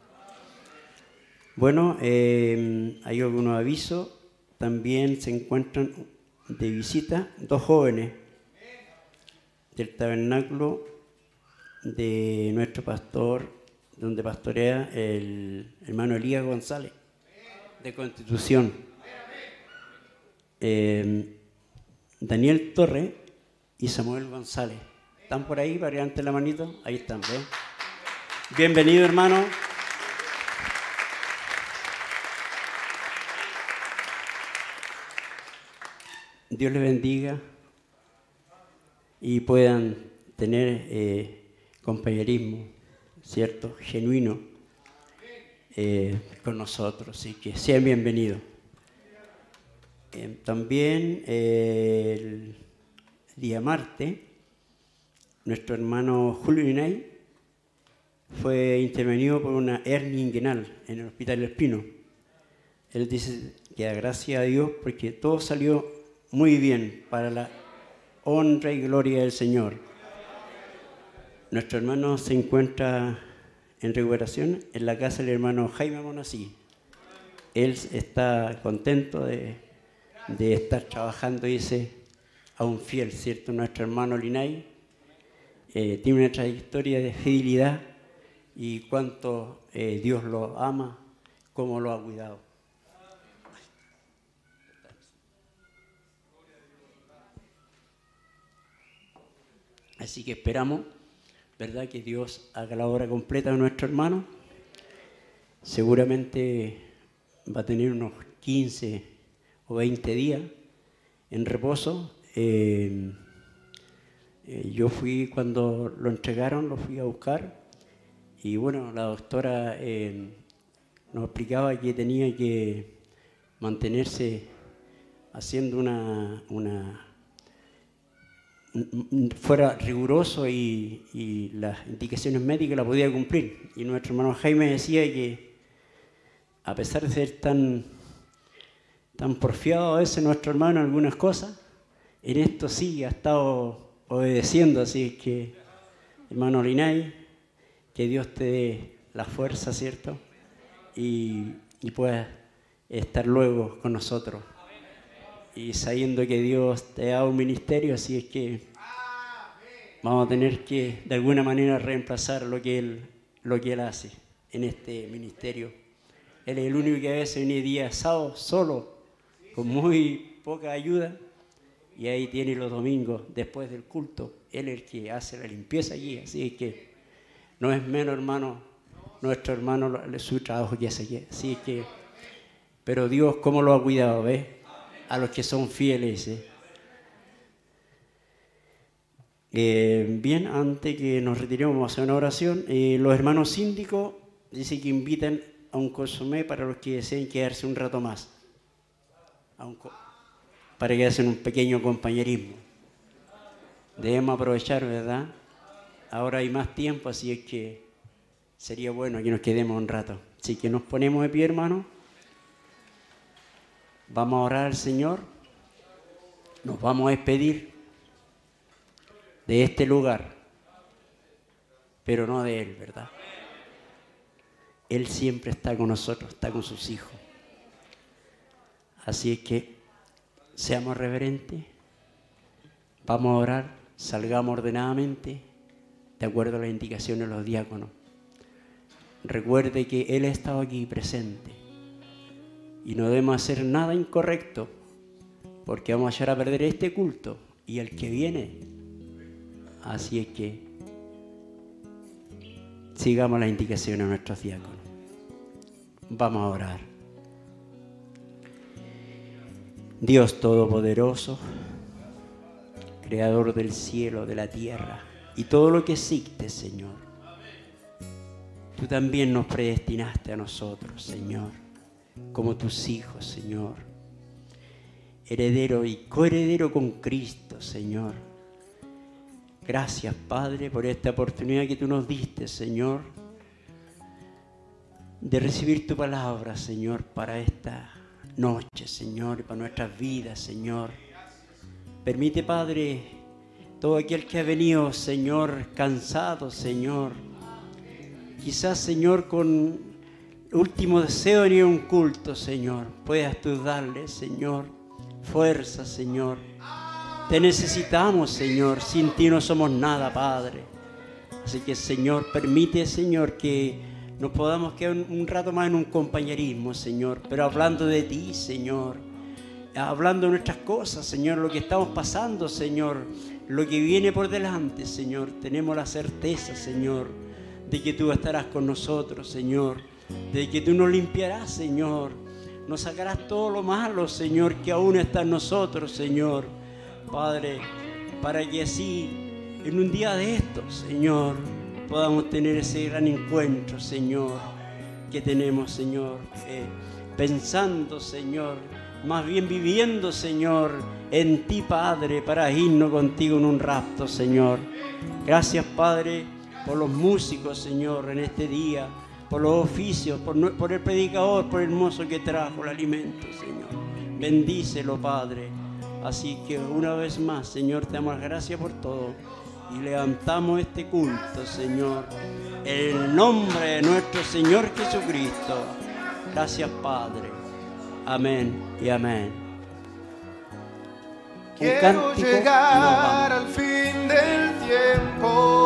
Speaker 3: Bueno, eh, hay algunos avisos. También se encuentran de visita dos jóvenes del tabernáculo de nuestro pastor, donde pastorea el hermano Elías González, de Constitución. Eh, Daniel Torre y Samuel González. ¿Están por ahí? Para de la manito. Ahí están, ¿ven? Bienvenido, hermano. Dios les bendiga y puedan tener eh, compañerismo, ¿cierto? Genuino eh, con nosotros. Así que sean bienvenidos. Eh, también el día martes, nuestro hermano Julio Inay fue intervenido por una hernia inguinal en el Hospital Espino. Él dice que gracias a Dios porque todo salió muy bien para la honra y gloria del Señor. Nuestro hermano se encuentra en recuperación en la casa del hermano Jaime Monasí. Él está contento de, estar trabajando, dice, a un fiel, ¿cierto? Nuestro hermano Linay eh, tiene una trayectoria de fidelidad y cuánto eh, Dios lo ama, cómo lo ha cuidado. Así que esperamos, ¿verdad?, que Dios haga la obra completa de nuestro hermano. Seguramente va a tener unos 15 o 20 días en reposo. Eh, eh, yo fui cuando lo entregaron, lo fui a buscar y bueno, la doctora eh, nos explicaba que tenía que mantenerse haciendo una, una fuera riguroso y, las indicaciones médicas las podía cumplir. Y nuestro hermano Jaime decía que a pesar de ser tan, tan porfiado a veces nuestro hermano en algunas cosas, en esto sí ha estado obedeciendo, así que hermano Linay, que Dios te dé la fuerza, ¿cierto? Y, y puedas estar luego con nosotros. Y sabiendo que Dios te da un ministerio, así es que vamos a tener que de alguna manera reemplazar lo que Él, lo que él hace en este ministerio. Él es el único que a veces viene día sábado solo, con muy poca ayuda, y ahí tiene los domingos después del culto. Él es el que hace la limpieza allí, así que no es menos, hermano, nuestro hermano, su trabajo que hace aquí. Así que, pero Dios, ¿cómo lo ha cuidado, ves? A los que son fieles. ¿eh? Eh, bien, antes que nos retiremos, vamos a hacer una oración. Eh, los hermanos síndicos dicen que invitan a un consomé para los que deseen quedarse un rato más. para que hacen un pequeño compañerismo. Debemos aprovechar, ¿verdad? ahora hay más tiempo, así es que sería bueno que nos quedemos un rato. Así que nos ponemos de pie, hermano. Vamos a orar al Señor. Nos vamos a despedir de este lugar, pero no de Él, ¿verdad? Él siempre está con nosotros, está con sus hijos. Así es que seamos reverentes, vamos a orar, salgamos ordenadamente de acuerdo a las indicaciones de los diáconos. Recuerde que Él ha estado aquí presente y no debemos hacer nada incorrecto porque vamos a echar a perder este culto y el que viene. Así es que sigamos las indicaciones de nuestros diáconos. Vamos a orar. Dios Todopoderoso, creador del cielo, de la tierra y todo lo que existe, Señor. Tú también nos predestinaste a nosotros, Señor, como tus hijos, Señor. Heredero y coheredero con Cristo, Señor. Gracias, Padre, por esta oportunidad que tú nos diste, Señor, de recibir tu palabra, Señor, para esta noche, Señor, y para nuestras vidas, Señor. Permite, Padre, todo aquel que ha venido, Señor, cansado, Señor. Quizás, Señor, con último deseo de ir a un culto, Señor, puedas tú darle, Señor, fuerza, Señor. Te necesitamos, Señor. Sin ti no somos nada, Padre. Así que, Señor, permite, Señor, que nos podamos quedar un rato más en un compañerismo, Señor, pero hablando de ti, Señor hablando de nuestras cosas, Señor, lo que estamos pasando, Señor, lo que viene por delante, Señor. Tenemos la certeza, Señor, de que tú estarás con nosotros, Señor, de que tú nos limpiarás, Señor. Nos sacarás todo lo malo, Señor, que aún está en nosotros, Señor. Padre, para que así, en un día de estos, Señor, podamos tener ese gran encuentro, Señor, que tenemos, Señor, eh, pensando, Señor, más bien viviendo, Señor, en ti, Padre, para irnos contigo en un rapto, Señor. Gracias, Padre, por los músicos, Señor, en este día, por los oficios, por, por el predicador, por el hermoso que trajo el alimento, Señor. Bendícelo, Padre. Así que una vez más, Señor, te damos gracias por todo y levantamos este culto, Señor, en el nombre de nuestro Señor Jesucristo. Gracias, Padre. Amén y amén.
Speaker 2: Quiero llegar al fin del tiempo